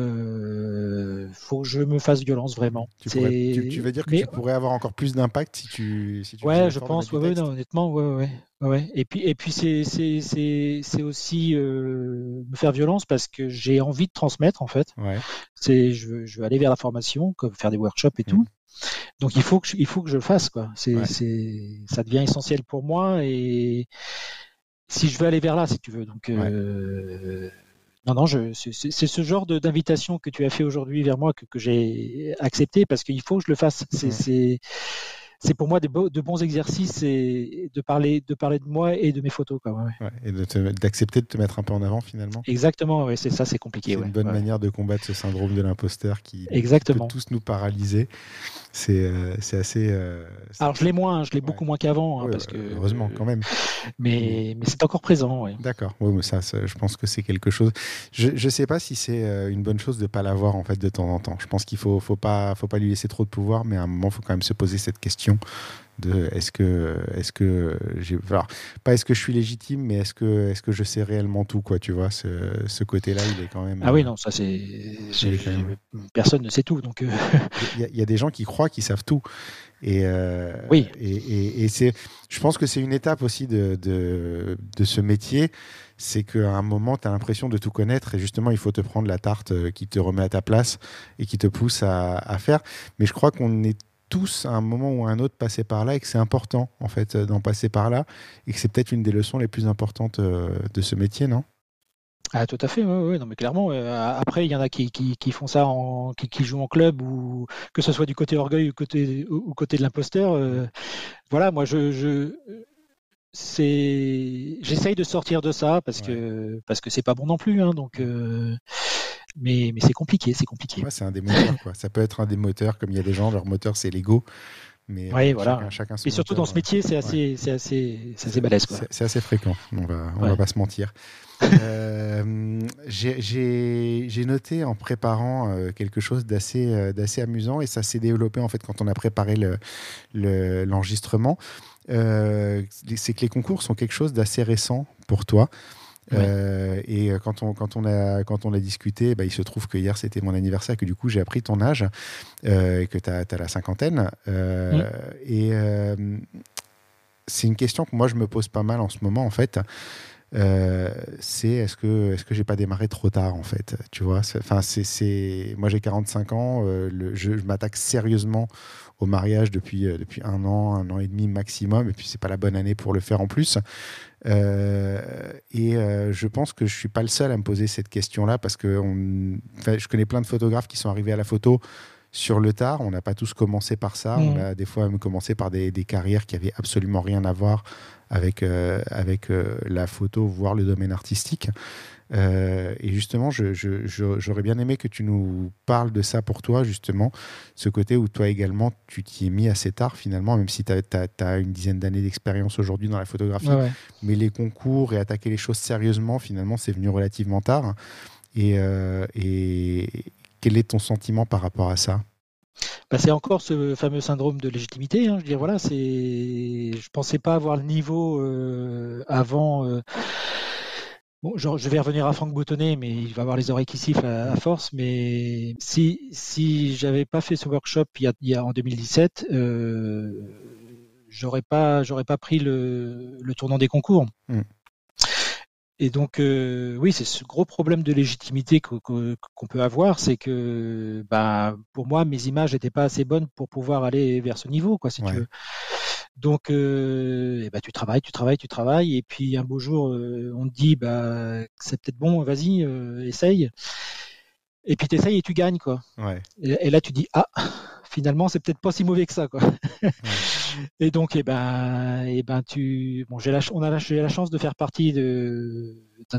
Euh, faut que je me fasse violence vraiment. Tu, pourrais- tu- tu veux dire que mais- tu pourrais avoir encore plus d'impact si tu, si tu Ouais, je pense, ouais, non, honnêtement, ouais, ouais, ouais. Et puis, et puis c'est, c'est, c'est, c'est aussi euh, me faire violence parce que j'ai envie de transmettre en fait. Ouais. C'est, je veux, je veux aller vers la formation, comme faire des workshops et Mhm. tout. Donc il faut que, je, il faut que je le fasse quoi. C'est, Ouais. c'est, ça devient essentiel pour moi et si je veux aller vers là, si tu veux. Donc euh, non, non, je, c'est, ce genre de, d'invitation que tu as fait aujourd'hui vers moi que, que j'ai accepté parce qu'il faut que je le fasse. C'est, Mhm. c'est, c'est pour moi des beaux- de bons exercices et de parler, de parler de moi et de mes photos. Quoi, ouais, et d'accepter de te mettre un peu en avant finalement. Exactement, ouais, c'est ça, c'est compliqué. C'est une bonne manière de combattre ce syndrome de l'imposteur qui Exactement. peut tous nous paralyser. C'est euh, assez. euh, Alors je l'ai moins, je l'ai beaucoup moins qu'avant, hein, parce que heureusement quand même. mais, mais c'est encore présent. D'accord. Mais ça, ça, je pense que c'est quelque chose. Je ne sais pas si c'est euh, une bonne chose de pas l'avoir en fait de temps en temps. Je pense qu'il faut faut pas faut pas lui laisser trop de pouvoir, mais à un moment, il faut quand même se poser cette question de est-ce que est-ce que j'ai alors, pas est-ce que je suis légitime, mais est-ce que est-ce que je sais réellement tout quoi. Tu vois, ce, ce côté-là, il est quand même. Ah oui, euh, non, ça c'est même- personne ne sait tout, donc euh, Il y, a- il y a des gens qui croient qu'ils savent tout. Et, euh, Oui. Et, et- et c'est, je pense que c'est une étape aussi de, de, de ce métier. C'est qu'à un moment, tu as l'impression de tout connaître et justement, il faut te prendre la tarte qui te remet à ta place et qui te pousse à, à faire. Mais je crois qu'on est tous à un moment ou à un autre passés par là et que c'est important en fait euh, d'en passer par là et que c'est peut-être une des leçons les plus importantes euh, de ce métier, non? Ah tout à fait, ouais, non mais clairement. euh, après, il y en a qui, qui, qui font ça, en, qui, qui jouent en club ou que ce soit du côté orgueil ou côté ou, ou côté de l'imposteur. euh, voilà, moi je, je c'est j'essaye de sortir de ça parce que parce que c'est pas bon non plus, hein, donc. euh, mais mais c'est compliqué, c'est compliqué. Ouais, c'est un des moteurs. Quoi. Ça peut être un des moteurs, comme il y a des gens, leur moteur c'est l'ego. Mais Ouais, euh, voilà. chacun, chacun son Et surtout moteur, dans ce métier, c'est assez, c'est assez, c'est assez balèze. C'est assez fréquent, on va, on Ouais. va pas se mentir. Euh, J'ai noté en préparant euh, quelque chose d'assez euh, d'assez amusant et ça s'est développé en fait quand on a préparé le- le- l'enregistrement. Euh, C'est que les concours sont quelque chose d'assez récent pour toi. Ouais. Euh, et quand on, quand, on a, quand on a discuté, bah, il se trouve que hier c'était mon anniversaire, que du coup j'ai appris ton âge, euh, et que tu as, la cinquantaine. Euh, Et euh, c'est une question que moi je me pose pas mal en ce moment en fait. Euh, c'est est-ce que est-ce que j'ai pas démarré trop tard en fait tu vois? Enfin c'est c'est moi j'ai 45 ans euh, le- je, je m'attaque sérieusement au mariage depuis euh, depuis un an un an et demi maximum et puis c'est pas la bonne année pour le faire en plus Euh, et euh, je pense que je suis pas le seul à me poser cette question là parce que on, je connais plein de photographes qui sont arrivés à la photo sur le tard. On n'a pas tous commencé par ça. On a des fois même commencé par des, des carrières qui avaient absolument rien à voir avec, euh, avec la photo, voire le domaine artistique. Euh, et justement, je- je- je- j'aurais bien aimé que tu nous parles de ça pour toi, justement, ce côté où toi également, tu t'y es mis assez tard finalement, même si tu as, une dizaine d'années d'expérience aujourd'hui dans la photographie Ouais, ouais. mais les concours et attaquer les choses sérieusement, finalement, c'est venu relativement tard. Et, euh, et quel est ton sentiment par rapport à ça? Bah, c'est encore ce fameux syndrome de légitimité. hein. Je veux dire, voilà, c'est. Je pensais pas avoir le niveau euh, avant. euh, Bon, genre, je vais revenir à Franck Boutonnet, mais il va avoir les oreilles qui sifflent à, à force. Mais si si j'avais pas fait ce workshop il y a, il y a- en 2017, euh, j'aurais pas j'aurais pas pris le, le tournant des concours. Mm. Et donc, euh, oui, c'est ce gros problème de légitimité qu'on peut avoir, c'est que, bah, pour moi, mes images n'étaient pas assez bonnes pour pouvoir aller vers ce niveau, quoi, si Ouais. tu veux. Donc, euh, eh ben, tu travailles, tu travailles, tu travailles, et puis un beau jour, euh, on te dit, bah, c'est peut-être bon, vas-y, euh, essaye. Et puis t'essayes et tu gagnes, quoi. Ouais. Et, et là, tu dis, ah, finalement, c'est peut-être pas si mauvais que ça, quoi. Et donc, eh ben, eh ben, tu, bon, j'ai la, on a la, j'ai la chance de faire partie de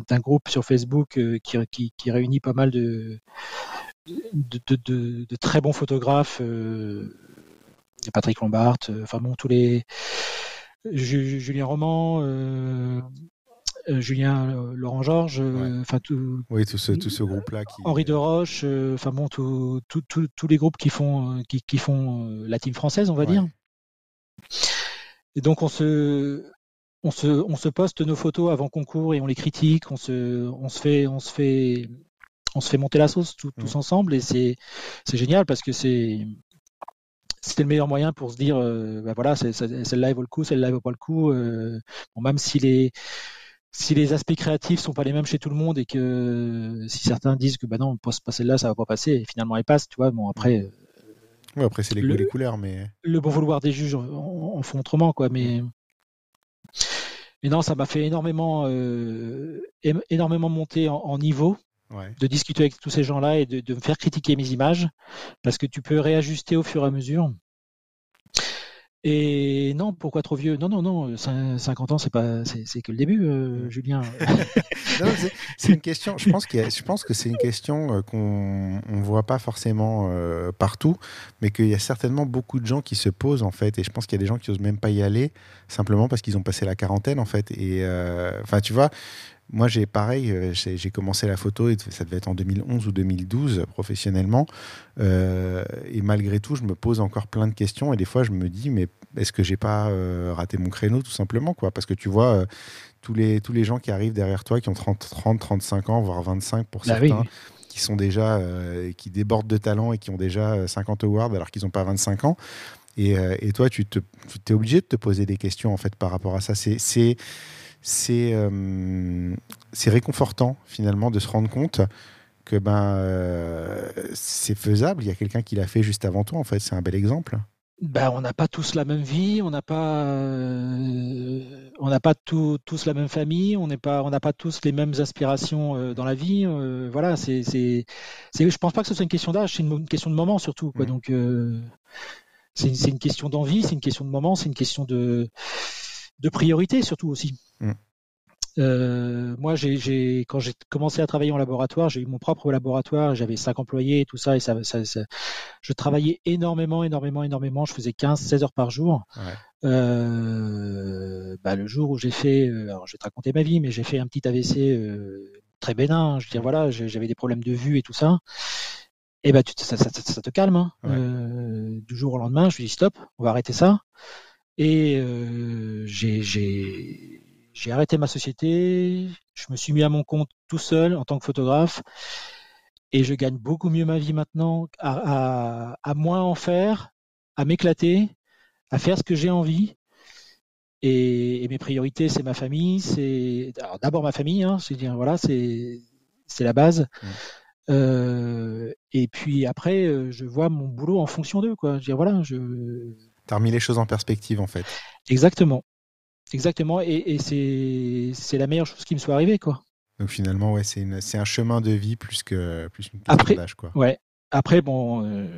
d'un, groupe sur Facebook euh, qui, qui, qui réunit pas mal de de, de, de- de très bons photographes. Euh, Patrick Lombard, euh, enfin bon, tous les Ju- Julien Roman, euh, euh, Julien Laurent Georges, enfin tout, Oui, tout ce, tout ce groupe-là qui. Henri de Roche, euh, enfin bon, tout- tout- tout- tous les groupes qui font, qui, qui font la team française, on va Ouais. dire. Et donc on se, on se, on se poste nos photos avant concours et on les critique, on se, on se fait, on se fait, on se fait monter la sauce tout- tous Mm. ensemble et c'est, c'est génial parce que c'est, c'était le meilleur moyen pour se dire, euh, bah voilà, celle-là elle vaut le coup, celle-là elle vaut pas le coup. euh, bon, même si les, si les aspects créatifs sont pas les mêmes chez tout le monde et que si certains disent que bah non, pas celle-là, ça va pas passer, et finalement elle passe, tu vois. Bon après, Ouais, après, c'est les Le- couleurs, mais. le bon vouloir des juges en, en font autrement, quoi. Mais, mais non, ça m'a fait énormément, euh, énormément monter en, en niveau, Ouais. de discuter avec tous ces gens-là et de, de me faire critiquer mes images, parce que tu peux réajuster au fur et à mesure. Et non, pourquoi trop vieux? Non, non, non, cin- 50 ans, c'est pas, c'est que le début, euh, Julien. C'est- une question. Je pense, a- je pense que c'est une question euh, qu'on ne voit pas forcément euh, partout, mais qu'il y a certainement beaucoup de gens qui se posent en fait. Et je pense qu'il y a des gens qui osent même pas y aller simplement parce qu'ils ont passé la quarantaine en fait. Et euh, enfin, tu vois. Moi, j'ai pareil, euh, j'ai commencé la photo, et ça devait être en 2011 ou 2012 professionnellement. Euh, et malgré tout, je me pose encore plein de questions. Et des fois, je me dis, mais est-ce que j'ai pas euh, raté mon créneau tout simplement quoi? Parce que tu vois, euh, tous, les, tous les gens qui arrivent derrière toi, qui ont 30, 30 35 ans, voire 25 pour Bah oui. certains, qui sont déjà, euh, qui débordent de talent et qui ont déjà euh, 50 awards alors qu'ils n'ont pas 25 ans. Et, euh, et toi, tu te, tu t'es obligé de te poser des questions en fait par rapport à ça. C'est, c'est, euh, c'est réconfortant finalement de se rendre compte que ben euh, c'est faisable. Il y a quelqu'un qui l'a fait juste avant toi. En fait, c'est un bel exemple. Ben, on n'a pas tous la même vie, on n'a pas, euh, on n'a pas tout- tous la même famille, on n'est pas, on n'a pas tous les mêmes aspirations euh, dans la vie. euh, voilà, c'est, je pense pas que ce soit une question d'âge, c'est une, une question de moment surtout. Quoi. Mhm. Donc, c'est, une- c'est une question d'envie, c'est une question de moment, c'est une question de, de priorité surtout aussi. Mhm. Euh, moi, quand j'ai commencé à travailler en laboratoire, j'ai eu mon propre laboratoire, j'avais cinq employés et tout ça, et ça, ça, ça- je travaillais énormément, énormément, énormément. Je faisais 15, 16 heures par jour. Ouais. Euh, bah, le jour où j'ai fait, euh, alors je vais te raconter ma vie, mais j'ai fait un petit AVC euh, très bénin. Je veux dire, voilà, j'avais des problèmes de vue et tout ça. Et ben, tu te- ça, te calme. hein. Ouais. Du jour au lendemain, je lui dis stop, on va arrêter ça. Et euh, j'ai- arrêté ma société. Je me suis mis à mon compte tout seul en tant que photographe. Et je gagne beaucoup mieux ma vie maintenant, à, à, à moins en faire, à m'éclater, à faire ce que j'ai envie. Et, et mes priorités, c'est ma famille, c'est alors d'abord ma famille, hein, c'est dire voilà, c'est la base. Euh, et puis après, euh, je vois mon boulot en fonction d'eux, quoi. Je veux dire voilà, je T'as remis les choses en perspective en fait. exactement, exactement. Et, et c'est la meilleure chose qui me soit arrivée, quoi. Donc finalement, ouais, c'est, une, un chemin de vie plus que plus question Après- d'âge, quoi. Ouais. Après, bon, euh,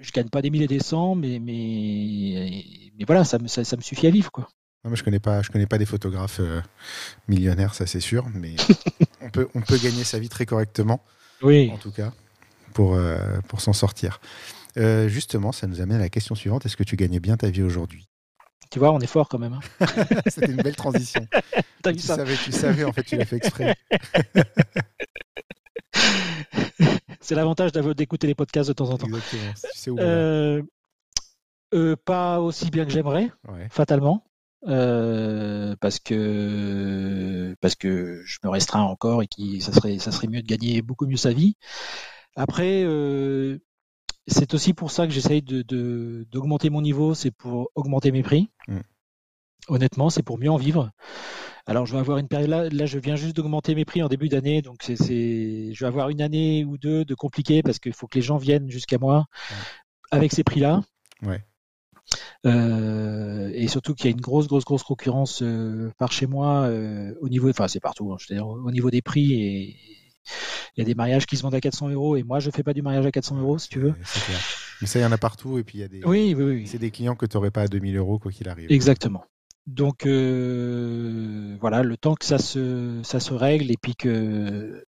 je gagne pas des milliers et des cents, mais mais mais voilà, ça me ça, ça me suffit à vivre, quoi. Non, mais je connais pas, je connais pas des photographes euh, millionnaires, ça c'est sûr, mais on peut, on peut gagner sa vie très correctement, Oui. en tout cas, pour, euh, pour s'en sortir. Euh, justement, ça nous amène à la question suivante est-ce que tu gagnais bien ta vie aujourd'hui? Tu vois, on est fort quand même. hein. C'était une belle transition. Tu ça? savais, tu savais, en fait, tu l'as fait exprès. C'est l'avantage d'écouter les podcasts de temps en temps. Exactement. Tu sais où on va. Euh, euh, pas aussi bien que j'aimerais, Ouais. fatalement, euh, parce que parce que je me restreins encore et qui ça serait ça serait mieux de gagner beaucoup mieux sa vie. Après, euh, c'est aussi pour ça que j'essaye de de- d'augmenter mon niveau, c'est pour augmenter mes prix. Mm. Honnêtement, c'est pour mieux en vivre. Alors, je vais avoir une période là, là je viens juste d'augmenter mes prix en début d'année, donc c'est, je vais avoir une année ou deux de compliqué parce qu'il faut que les gens viennent jusqu'à moi Ouais. avec ces prix-là. Ouais. Euh, et surtout qu'il y a une grosse, grosse, grosse concurrence par chez moi au niveau, enfin c'est partout, hein, je veux dire, au niveau des prix et il y a des mariages qui se vendent à 400 euros et moi je fais pas du mariage à 400 euros si tu veux. Mais ça il y en a partout et puis il y a des. Oui, oui, oui. C'est des clients que tu n'aurais pas à 2000 euros quoi qu'il arrive. Exactement. Donc euh, voilà, le temps que ça se ça se règle et puis que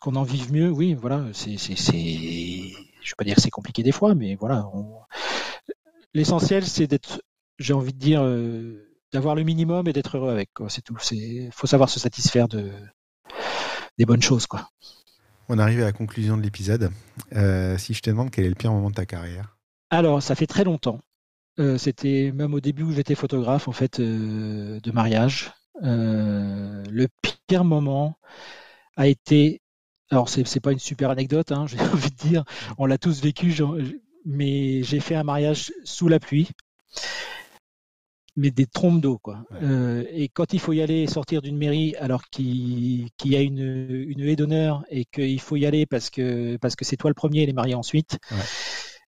qu'on en vive mieux, oui, voilà, c'est c'est je vais pas dire que c'est compliqué des fois, mais voilà, l'essentiel c'est d'être, j'ai envie de dire, euh, d'avoir le minimum et d'être heureux avec, quoi. C'est tout. C'est faut savoir se satisfaire de des bonnes choses, quoi. On arrive à la conclusion de l'épisode. Euh, si je te demande quel est le pire moment de ta carrière Alors, ça fait très longtemps. Euh, c'était même au début où j'étais photographe en fait euh, de mariage. le pire moment a été, alors c'est pas une super anecdote, hein, j'ai envie de dire, on l'a tous vécu, mais j'ai fait un mariage sous la pluie mais des trompes d'eau quoi. Euh, et quand il faut y aller sortir d'une mairie alors qu'il y a une, une haie d'honneur et qu'il faut y aller parce que parce que c'est toi le premier et les mariés ensuite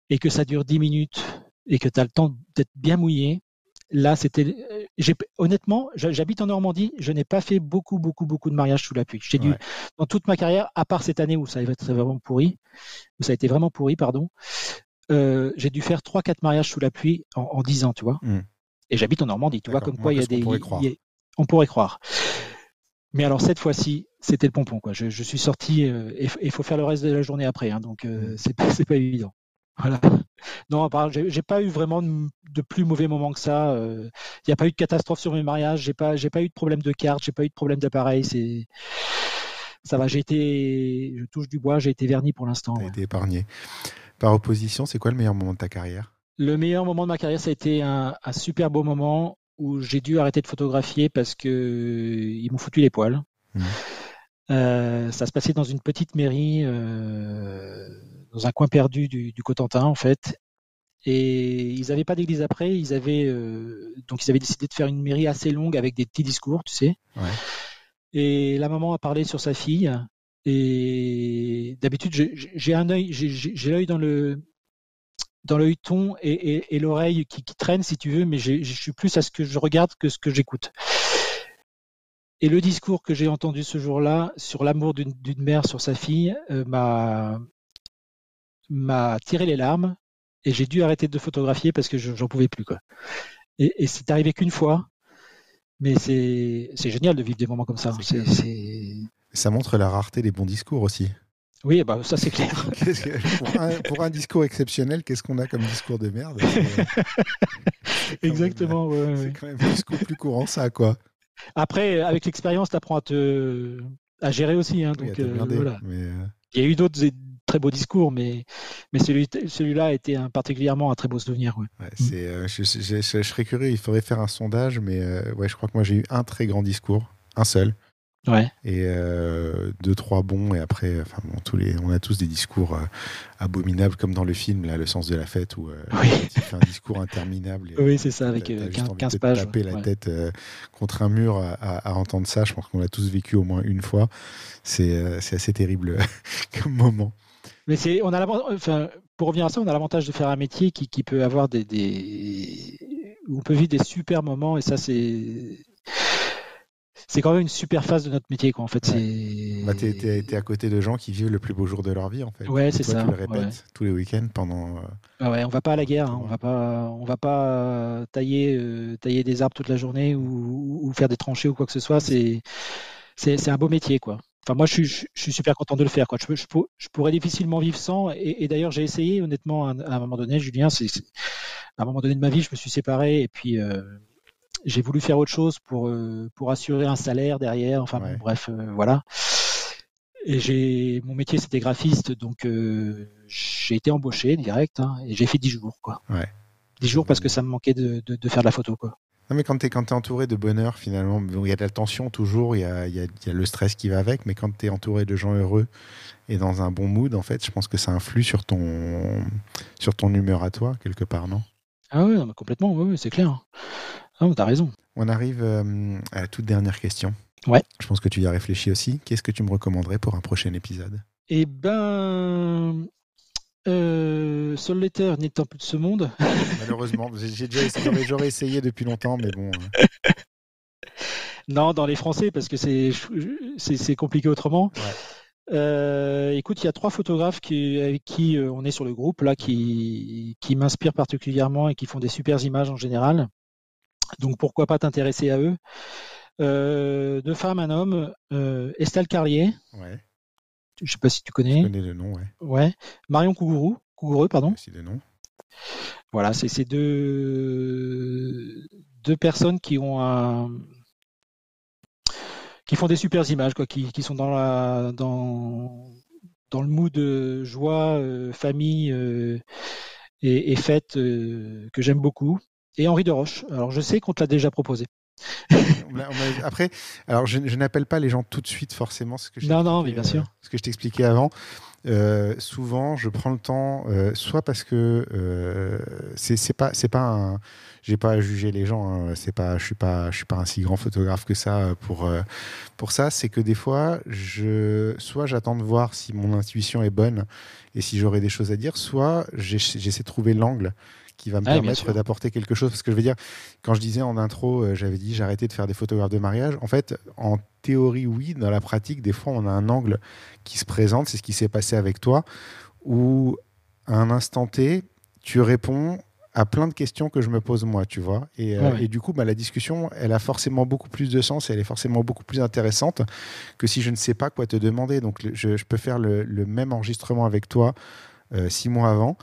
et que ça dure 10 minutes et que tu as le temps d'être bien mouillé. Là, c'était euh, honnêtement, j'habite en Normandie, je n'ai pas fait beaucoup beaucoup beaucoup de mariages sous la pluie. J'ai dû dans toute ma carrière à part cette année où ça a été vraiment pourri, où ça a été vraiment pourri pardon. Euh, j'ai dû faire trois quatre mariages sous la pluie en, en 10 ans, tu vois. Mmh. Et j'habite en Normandie, tu vois, comme quoi il y a des. On pourrait. On pourrait croire. Mais alors cette fois-ci, c'était le pompon. Quoi. Je, suis sorti euh, et il faut faire le reste de la journée après, hein, donc euh, mm. c'est pas, pas évident. Voilà. Non, j'ai pas eu vraiment de, plus mauvais moments que ça. Il euh, n'y a pas eu de catastrophe sur mes mariages. J'ai pas, j'ai pas eu de problème de carte. J'ai pas eu de problème d'appareil. C'est, ça va. J'ai été, je touche du bois. J'ai été verni pour l'instant. T'as été épargné. Par opposition, c'est quoi le meilleur moment de ta carrière? Le meilleur moment de ma carrière, ça a été un, super beau moment où j'ai dû arrêter de photographier parce que ils m'ont foutu les poils. Mmh. Euh, ça se passait dans une petite mairie, euh, dans un coin perdu du, Cotentin en fait. Et ils n'avaient pas d'église après. Ils avaient euh, donc ils avaient décidé de faire une mairie assez longue avec des petits discours, tu sais. Et la maman a parlé sur sa fille. Et d'habitude, j'ai un œil, j'ai l'œil dans le dans le ton et, l'oreille qui, traîne, si tu veux, mais je suis plus à ce que je regarde que ce que j'écoute. Et le discours que j'ai entendu ce jour-là sur l'amour d'une mère sur sa fille euh, m'a tiré les larmes et j'ai dû arrêter de photographier parce que j'en pouvais plus. Quoi. Et, c'est arrivé qu'une fois, mais c'est génial de vivre des moments comme ça. Ça montre la rareté des bons discours aussi. Oui, bah, ça c'est clair. pour, un, discours exceptionnel, qu'est-ce qu'on a comme discours de merde Exactement. c'est quand même plus, plus courant ça, quoi. Après, avec l'expérience, tu apprends à, te, à gérer aussi. Hein, donc, euh, voilà. Euh, Il y a eu d'autres très beaux discours, mais, mais celui, celui-là a été un, particulièrement un très beau souvenir. Ouais. c'est, euh, je, serais curieux, il faudrait faire un sondage, mais ouais, je crois que moi j'ai eu un très grand discours, un seul. Ouais. Et euh, deux, trois bons, et après, enfin, bon, tous les, on a tous des discours euh, abominables, comme dans le film, là, Le sens de la fête, où euh, oui. il fait un discours interminable. oui, c'est ça, avec 15, 15 pages. taper la tête contre un mur à, à, entendre ça, je pense qu'on l'a tous vécu au moins une fois. C'est assez terrible comme moment. Mais c'est, on a enfin, pour revenir à ça, on a l'avantage de faire un métier qui, qui peut avoir des, des, on peut vivre des super moments, et ça, c'est c'est quand même une super phase de notre métier quoi en fait c'est bah, t'es, à côté de gens qui vivent le plus beau jour de leur vie en fait ouais c'est ça tu le répètes tous les week-ends pendant euh, ah ouais on va pas à la guerre hein. on va pas on va pas tailler euh, tailler des arbres toute la journée ou, faire des tranchées ou quoi que ce soit c'est c'est, un beau métier quoi Enfin, moi, je suis, je suis, super content de le faire. Quoi. Je, je, je pourrais difficilement vivre sans. Et, d'ailleurs, j'ai essayé, honnêtement, à, un moment donné, Julien, c'est, à un moment donné de ma vie, je me suis séparé. Et puis, euh, j'ai voulu faire autre chose pour euh, pour assurer un salaire derrière. Enfin bref, euh, voilà. Et j'ai mon métier c'était graphiste, donc euh, j'ai été embauché direct hein, et j'ai fait 10 jours quoi. Ouais. 10 jours parce que ça me manquait de, de, faire de la photo quoi. Non mais quand tu es, es entouré de bonheur finalement, il y a de la tension toujours, il y a, y, a, y a, le stress qui va avec, mais quand tu es entouré de gens heureux et dans un bon mood, en fait, je pense que ça influe sur ton, sur ton humeur à toi, quelque part, non? Ah oui, complètement, oui, c'est clair. Ah, t'as raison. On arrive euh, à la toute dernière question. Ouais. Je pense que tu y as réfléchi aussi. Qu'est-ce que tu me recommanderais pour un prochain épisode? Eh ben, euh, Letter n'étant plus de ce monde. Malheureusement, j'ai déjà essayé, j'aurais essayé depuis longtemps, mais bon. Euh. non, dans les Français, parce que c'est c'est compliqué autrement. Euh, écoute, il y a trois photographes qui, avec qui euh, on est sur le groupe là, qui, qui m'inspirent particulièrement et qui font des super images en général. Donc pourquoi pas t'intéresser à eux? deux femmes, un homme, Estelle Carlier. Ouais. Je sais pas si tu connais. Je connais le nom, ouais. Ouais. Marion Cougourou, Cougoureux, pardon. C'est le nom. Voilà, c'est ces deux deux personnes qui ont un qui font des super images, quoi, qui, qui sont dans la dans dans le mood de joie, euh, famille euh, et, et, fête euh, que j'aime beaucoup. Et Henri de Roche. Alors je sais qu'on te l'a déjà proposé. Après, alors je, n'appelle pas les gens tout de suite forcément ce que je non non mais bien sûr ce que je t'expliquais avant. Euh, souvent, je prends le temps, euh, soit parce que euh, c'est pas c'est pas j'ai pas à juger les gens, hein, c'est pas, je suis pas, je suis pas un si grand photographe que ça pour pour ça. C'est que des fois, je, soit j'attends de voir si mon intuition est bonne et si j'aurai des choses à dire, soit j'essaie de trouver l'angle qui va me permettre d'apporter quelque chose. Parce que je veux dire, quand je disais en intro, euh, j'avais dit j'arrêtais de faire des photographes de mariage. En fait, en théorie, oui. Dans la pratique, des fois, on a un angle qui se présente. C'est ce qui s'est passé avec toi, où à un instant T, tu réponds à plein de questions que je me pose moi, tu vois. Et, euh, et du coup, bah, la discussion, elle a forcément beaucoup plus de sens, elle est forcément beaucoup plus intéressante que si je ne sais pas quoi te demander. Donc, je, peux faire le, même enregistrement avec toi euh, six mois avant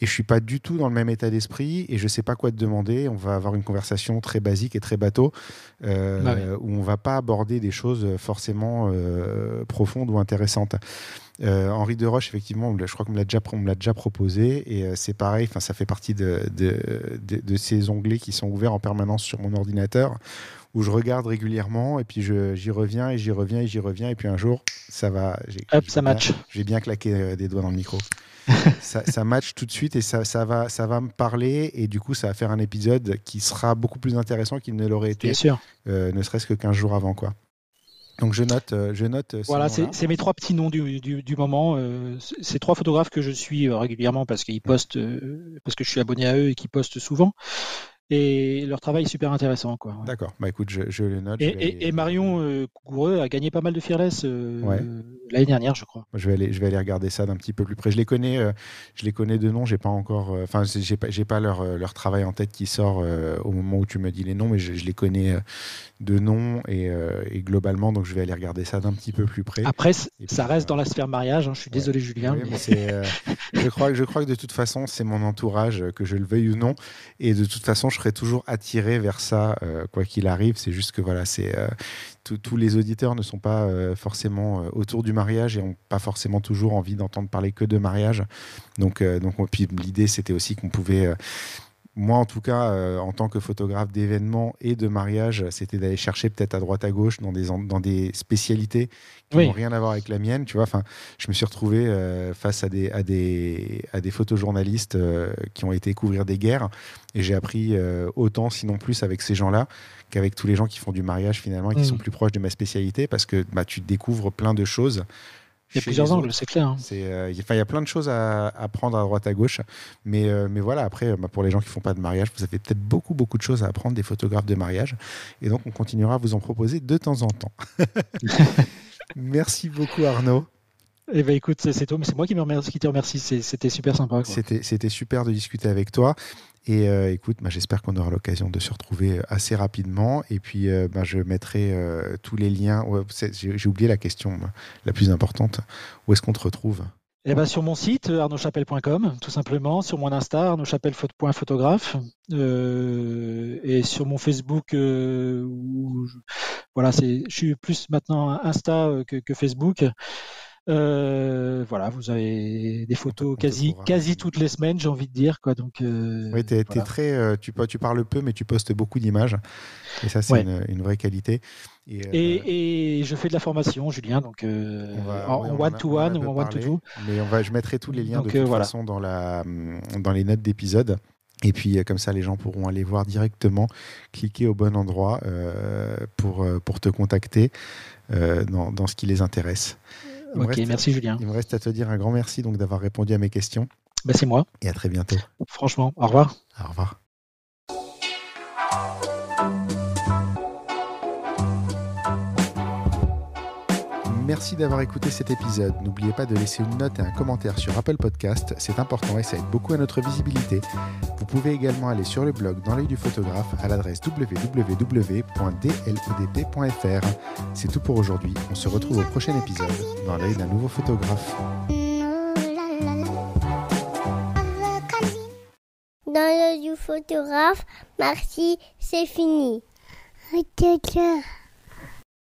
et je suis pas du tout dans le même état d'esprit et je sais pas quoi te demander. On va avoir une conversation très basique et très bateau euh, bah où on va pas aborder des choses forcément euh, profondes ou intéressantes. Euh, Henri de Roche, effectivement, je crois qu'on me l'a déjà, proposé et c'est pareil. Enfin, ça fait partie de, de, de, ces onglets qui sont ouverts en permanence sur mon ordinateur où je regarde régulièrement et puis j'y reviens et j'y reviens et j'y reviens et puis un jour ça va. Hop, ça match. J'ai bien claqué des doigts dans le micro. ça, ça, match tout de suite et ça, ça, va, ça va me parler et du coup ça va faire un épisode qui sera beaucoup plus intéressant qu'il ne l'aurait été, euh, ne serait-ce que 15 jours avant quoi. Donc je note, euh, je note. Euh, voilà, c'est mes trois petits noms du, du, moment. ces trois photographes que je suis régulièrement parce qu'ils postent, parce que je suis abonné à eux et qui postent souvent et leur travail est super intéressant. Quoi. D'accord, bah écoute, je, je le note. Et, Marion euh, a gagné pas mal de Fearless euh, l'année dernière, je crois. Je vais, aller, je vais aller regarder ça d'un petit peu plus près. Je les connais, euh, je les connais de nom, j'ai pas encore. Euh, enfin, j'ai pas, j'ai pas leur, leur travail en tête qui sort au moment où tu me dis les noms, mais je, les connais de nom et, et, globalement, donc je vais aller regarder ça d'un petit peu plus près. Après, ça reste dans la sphère mariage, hein, je suis désolé, Julien. mais... je, crois, je crois que de toute façon, c'est mon entourage, que je le veuille ou non. Et de toute façon, je serai toujours attiré vers ça, euh, quoi qu'il arrive. C'est juste que voilà, c'est euh, tous les auditeurs ne sont pas euh, forcément autour du mariage et n'ont pas forcément toujours envie d'entendre parler que de mariage. Donc, donc puis l'idée, c'était aussi qu'on pouvait moi, en tout cas, en tant que photographe d'événements et de mariage, c'était d'aller chercher peut-être à droite à gauche dans des, dans des spécialités qui n'ont rien à voir avec la mienne. Tu vois, enfin, je me suis retrouvé euh, face à des, à des, à des photojournalistes euh, qui ont été couvrir des guerres et j'ai appris euh, autant, sinon plus, avec ces gens-là qu'avec tous les gens qui font du mariage finalement et qui mm. sont plus proches de ma spécialité parce que bah, tu découvres plein de choses. Il y a plusieurs angles, c'est clair. Hein. il y a plein de choses à, à, prendre à droite à gauche, mais, mais voilà. Après, bah, pour les gens qui font pas de mariage, vous avez peut-être beaucoup beaucoup de choses à apprendre des photographes de mariage, et donc on continuera à vous en proposer de temps en temps. Merci beaucoup Arnaud. Eh ben écoute, c'est c'est moi qui, me remercie, qui te remercie. C'était super sympa. C'était super de discuter avec toi. Et euh, écoute, bah, j'espère qu'on aura l'occasion de se retrouver euh, assez rapidement. Et puis, euh, bah, je mettrai tous les liens. J'ai oublié la question la plus importante. Où est-ce qu'on te retrouve? Eh ben, sur mon site arnaudchapelle.com tout simplement, sur mon Insta arnaudchapelle.photographe et sur mon Facebook où voilà, je suis plus maintenant Insta que Facebook. Euh, voilà, vous avez des photos quasi, quasi toutes les semaines, j'ai envie de dire. Quoi, donc, euh, oui, es, très, euh, tu, tu parles peu, mais tu postes beaucoup d'images. Et ça, c'est une, vraie qualité. Et, je fais de la formation, Julien, donc en one-to-one ou en one-to-two. Mais on va, je mettrai tous les liens de toute façon dans, la, dans les notes d'épisode. Et puis comme ça, les gens pourront aller voir directement, cliquer au bon endroit pour, pour te contacter dans, dans, ce qui les intéresse ok, merci Julien. Il me reste à te dire un grand merci donc d'avoir répondu à mes questions. Bah, c'est moi. Et à très bientôt. Franchement, au revoir. Au revoir. Merci d'avoir écouté cet épisode. N'oubliez pas de laisser une note et un commentaire sur Apple Podcast, c'est important et ça aide beaucoup à notre visibilité. Vous pouvez également aller sur le blog dans l'œil du photographe à l'adresse www.dlodp.fr. C'est tout pour aujourd'hui. On se retrouve au prochain épisode dans l'œil d'un nouveau photographe. Dans l'œil du photographe, merci, c'est fini.